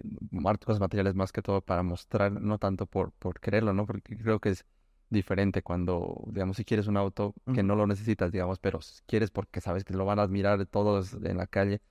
cosas materiales más que todo para mostrar, no tanto por, por quererlo, ¿no? Porque creo que es diferente cuando, digamos, si quieres un auto que no lo necesitas, digamos, pero quieres porque sabes que lo van a admirar todos en la calle,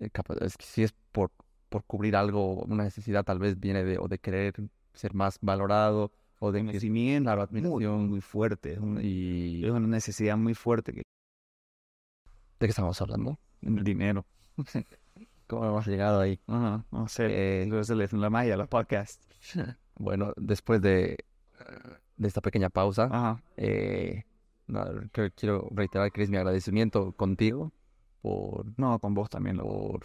eh, es que si es por, por cubrir algo, una necesidad tal vez viene de, o de querer ser más valorado o de conocimiento, la admiración muy, fuerte. Es una, y es una necesidad muy fuerte. Que... ¿De qué estamos hablando? El dinero. ¿Cómo hemos llegado ahí? no sé. Eh, es la magia, los podcasts. Bueno, después de, de esta pequeña pausa, eh, quiero reiterar es mi agradecimiento contigo por... No, con vos también. Por,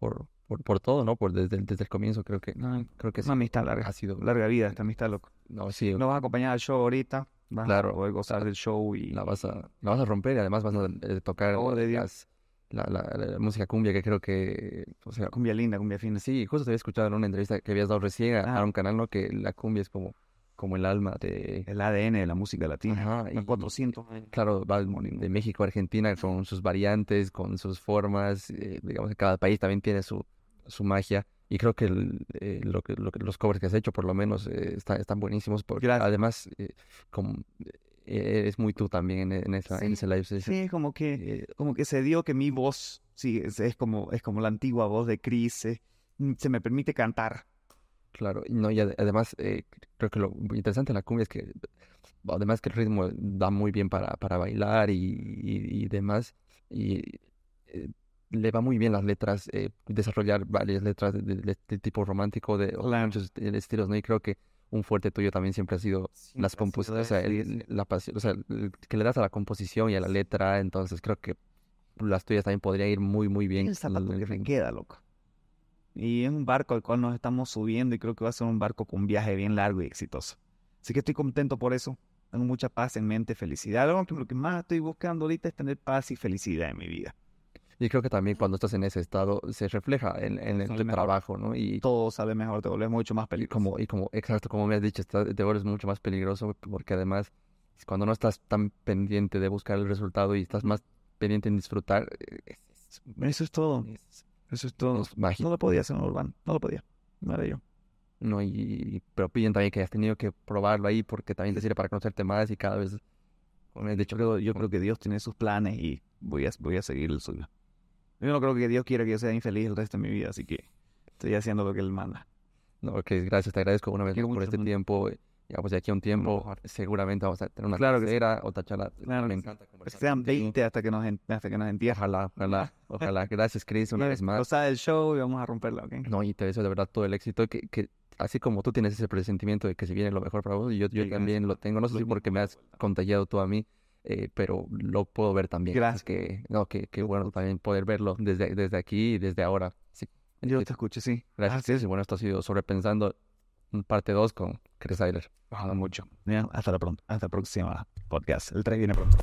por, por, por todo, ¿no? Por desde, desde el comienzo creo que no, creo que una amistad larga, ha sido larga vida esta amistad loco. No, sí. No vas a acompañar al show ahorita, vas claro, a poder gozar del show y la vas a la vas a romper y además vas a eh, tocar oh, de Dios. La, la, música cumbia que creo que o sea, cumbia linda, cumbia fina. Sí, justo te había escuchado en una entrevista que habías dado recién a, ah. un canal, ¿no? Que la cumbia es como como el alma de... El ADN de la música latina. Ajá, y 400 Claro, va de México a Argentina con sus variantes, con sus formas. Eh, digamos que cada país también tiene su, su magia. Y creo que, eh, lo que, los covers que has hecho, por lo menos, eh, están buenísimos. Porque además, eh, como, es muy tú también en, esa, en ese live Sí, como que, como que se dio que mi voz, sí, es, como, es como la antigua voz de Chris, mm, se me permite cantar. Claro, no, y además, creo que lo interesante de la cumbia es que, además que el ritmo da muy bien para, para bailar y, y, y demás. Y le va muy bien las letras, eh, desarrollar varias letras de, tipo romántico, de muchos estilos, ¿no? Y creo que un fuerte tuyo también siempre ha sido las composiciones, o sea, la pasión, o sea, que le das a la composición y a la letra, entonces creo que las tuyas también podrían ir muy, muy bien. El zapato que me queda, loco. Y es un barco al cual nos estamos subiendo y creo que va a ser un barco con un viaje bien largo y exitoso. Así que estoy contento por eso. Tengo mucha paz en mente, felicidad. Que, lo que más estoy buscando ahorita es tener paz y felicidad en mi vida. Y creo que también cuando estás en ese estado se refleja en, en el trabajo, ¿no? Y todo sale mejor, te vuelves mucho más peligroso. Como, y como, exacto, como me has dicho, te vuelves mucho más peligroso porque además cuando no estás tan pendiente de buscar el resultado y estás más pendiente en disfrutar, es, Eso es todo. Eso es todo. no lo podía hacer en Urban. No lo podía. No era yo. No, y, pero piden también que has tenido que probarlo ahí porque también te sirve para conocerte más y cada vez... De hecho, yo creo que Dios tiene sus planes y voy a, voy a seguir el suyo. Yo no creo que Dios quiera que yo sea infeliz el resto de mi vida, así que estoy haciendo lo que Él manda. No, ok, gracias, te agradezco una vez por este tiempo. Ya, pues de aquí a un tiempo, seguramente vamos a tener una claro tercera, otra charla. Claro, me encanta conversar. Que sean 20 hasta que nos, hasta que nos entierren. Ojalá, ojalá, ojalá. Gracias, Chris, una vez más. sea del show y vamos a romperlo, ¿ok? No, y te deseo de verdad todo el éxito. Que, que así como tú tienes ese presentimiento de que se viene lo mejor para vos, yo, yo también lo tengo. No sé si porque me has contagiado tú a mí, eh, pero lo puedo ver también. Gracias. Que, no, que, que bueno también poder verlo desde, desde aquí y desde ahora. Sí. Yo te escucho, sí. Gracias. Y bueno, esto ha sido sobrepensando parte 2 con Chris Eiler. mucho. hasta la pronto. Hasta la próxima podcast. El 3 viene pronto.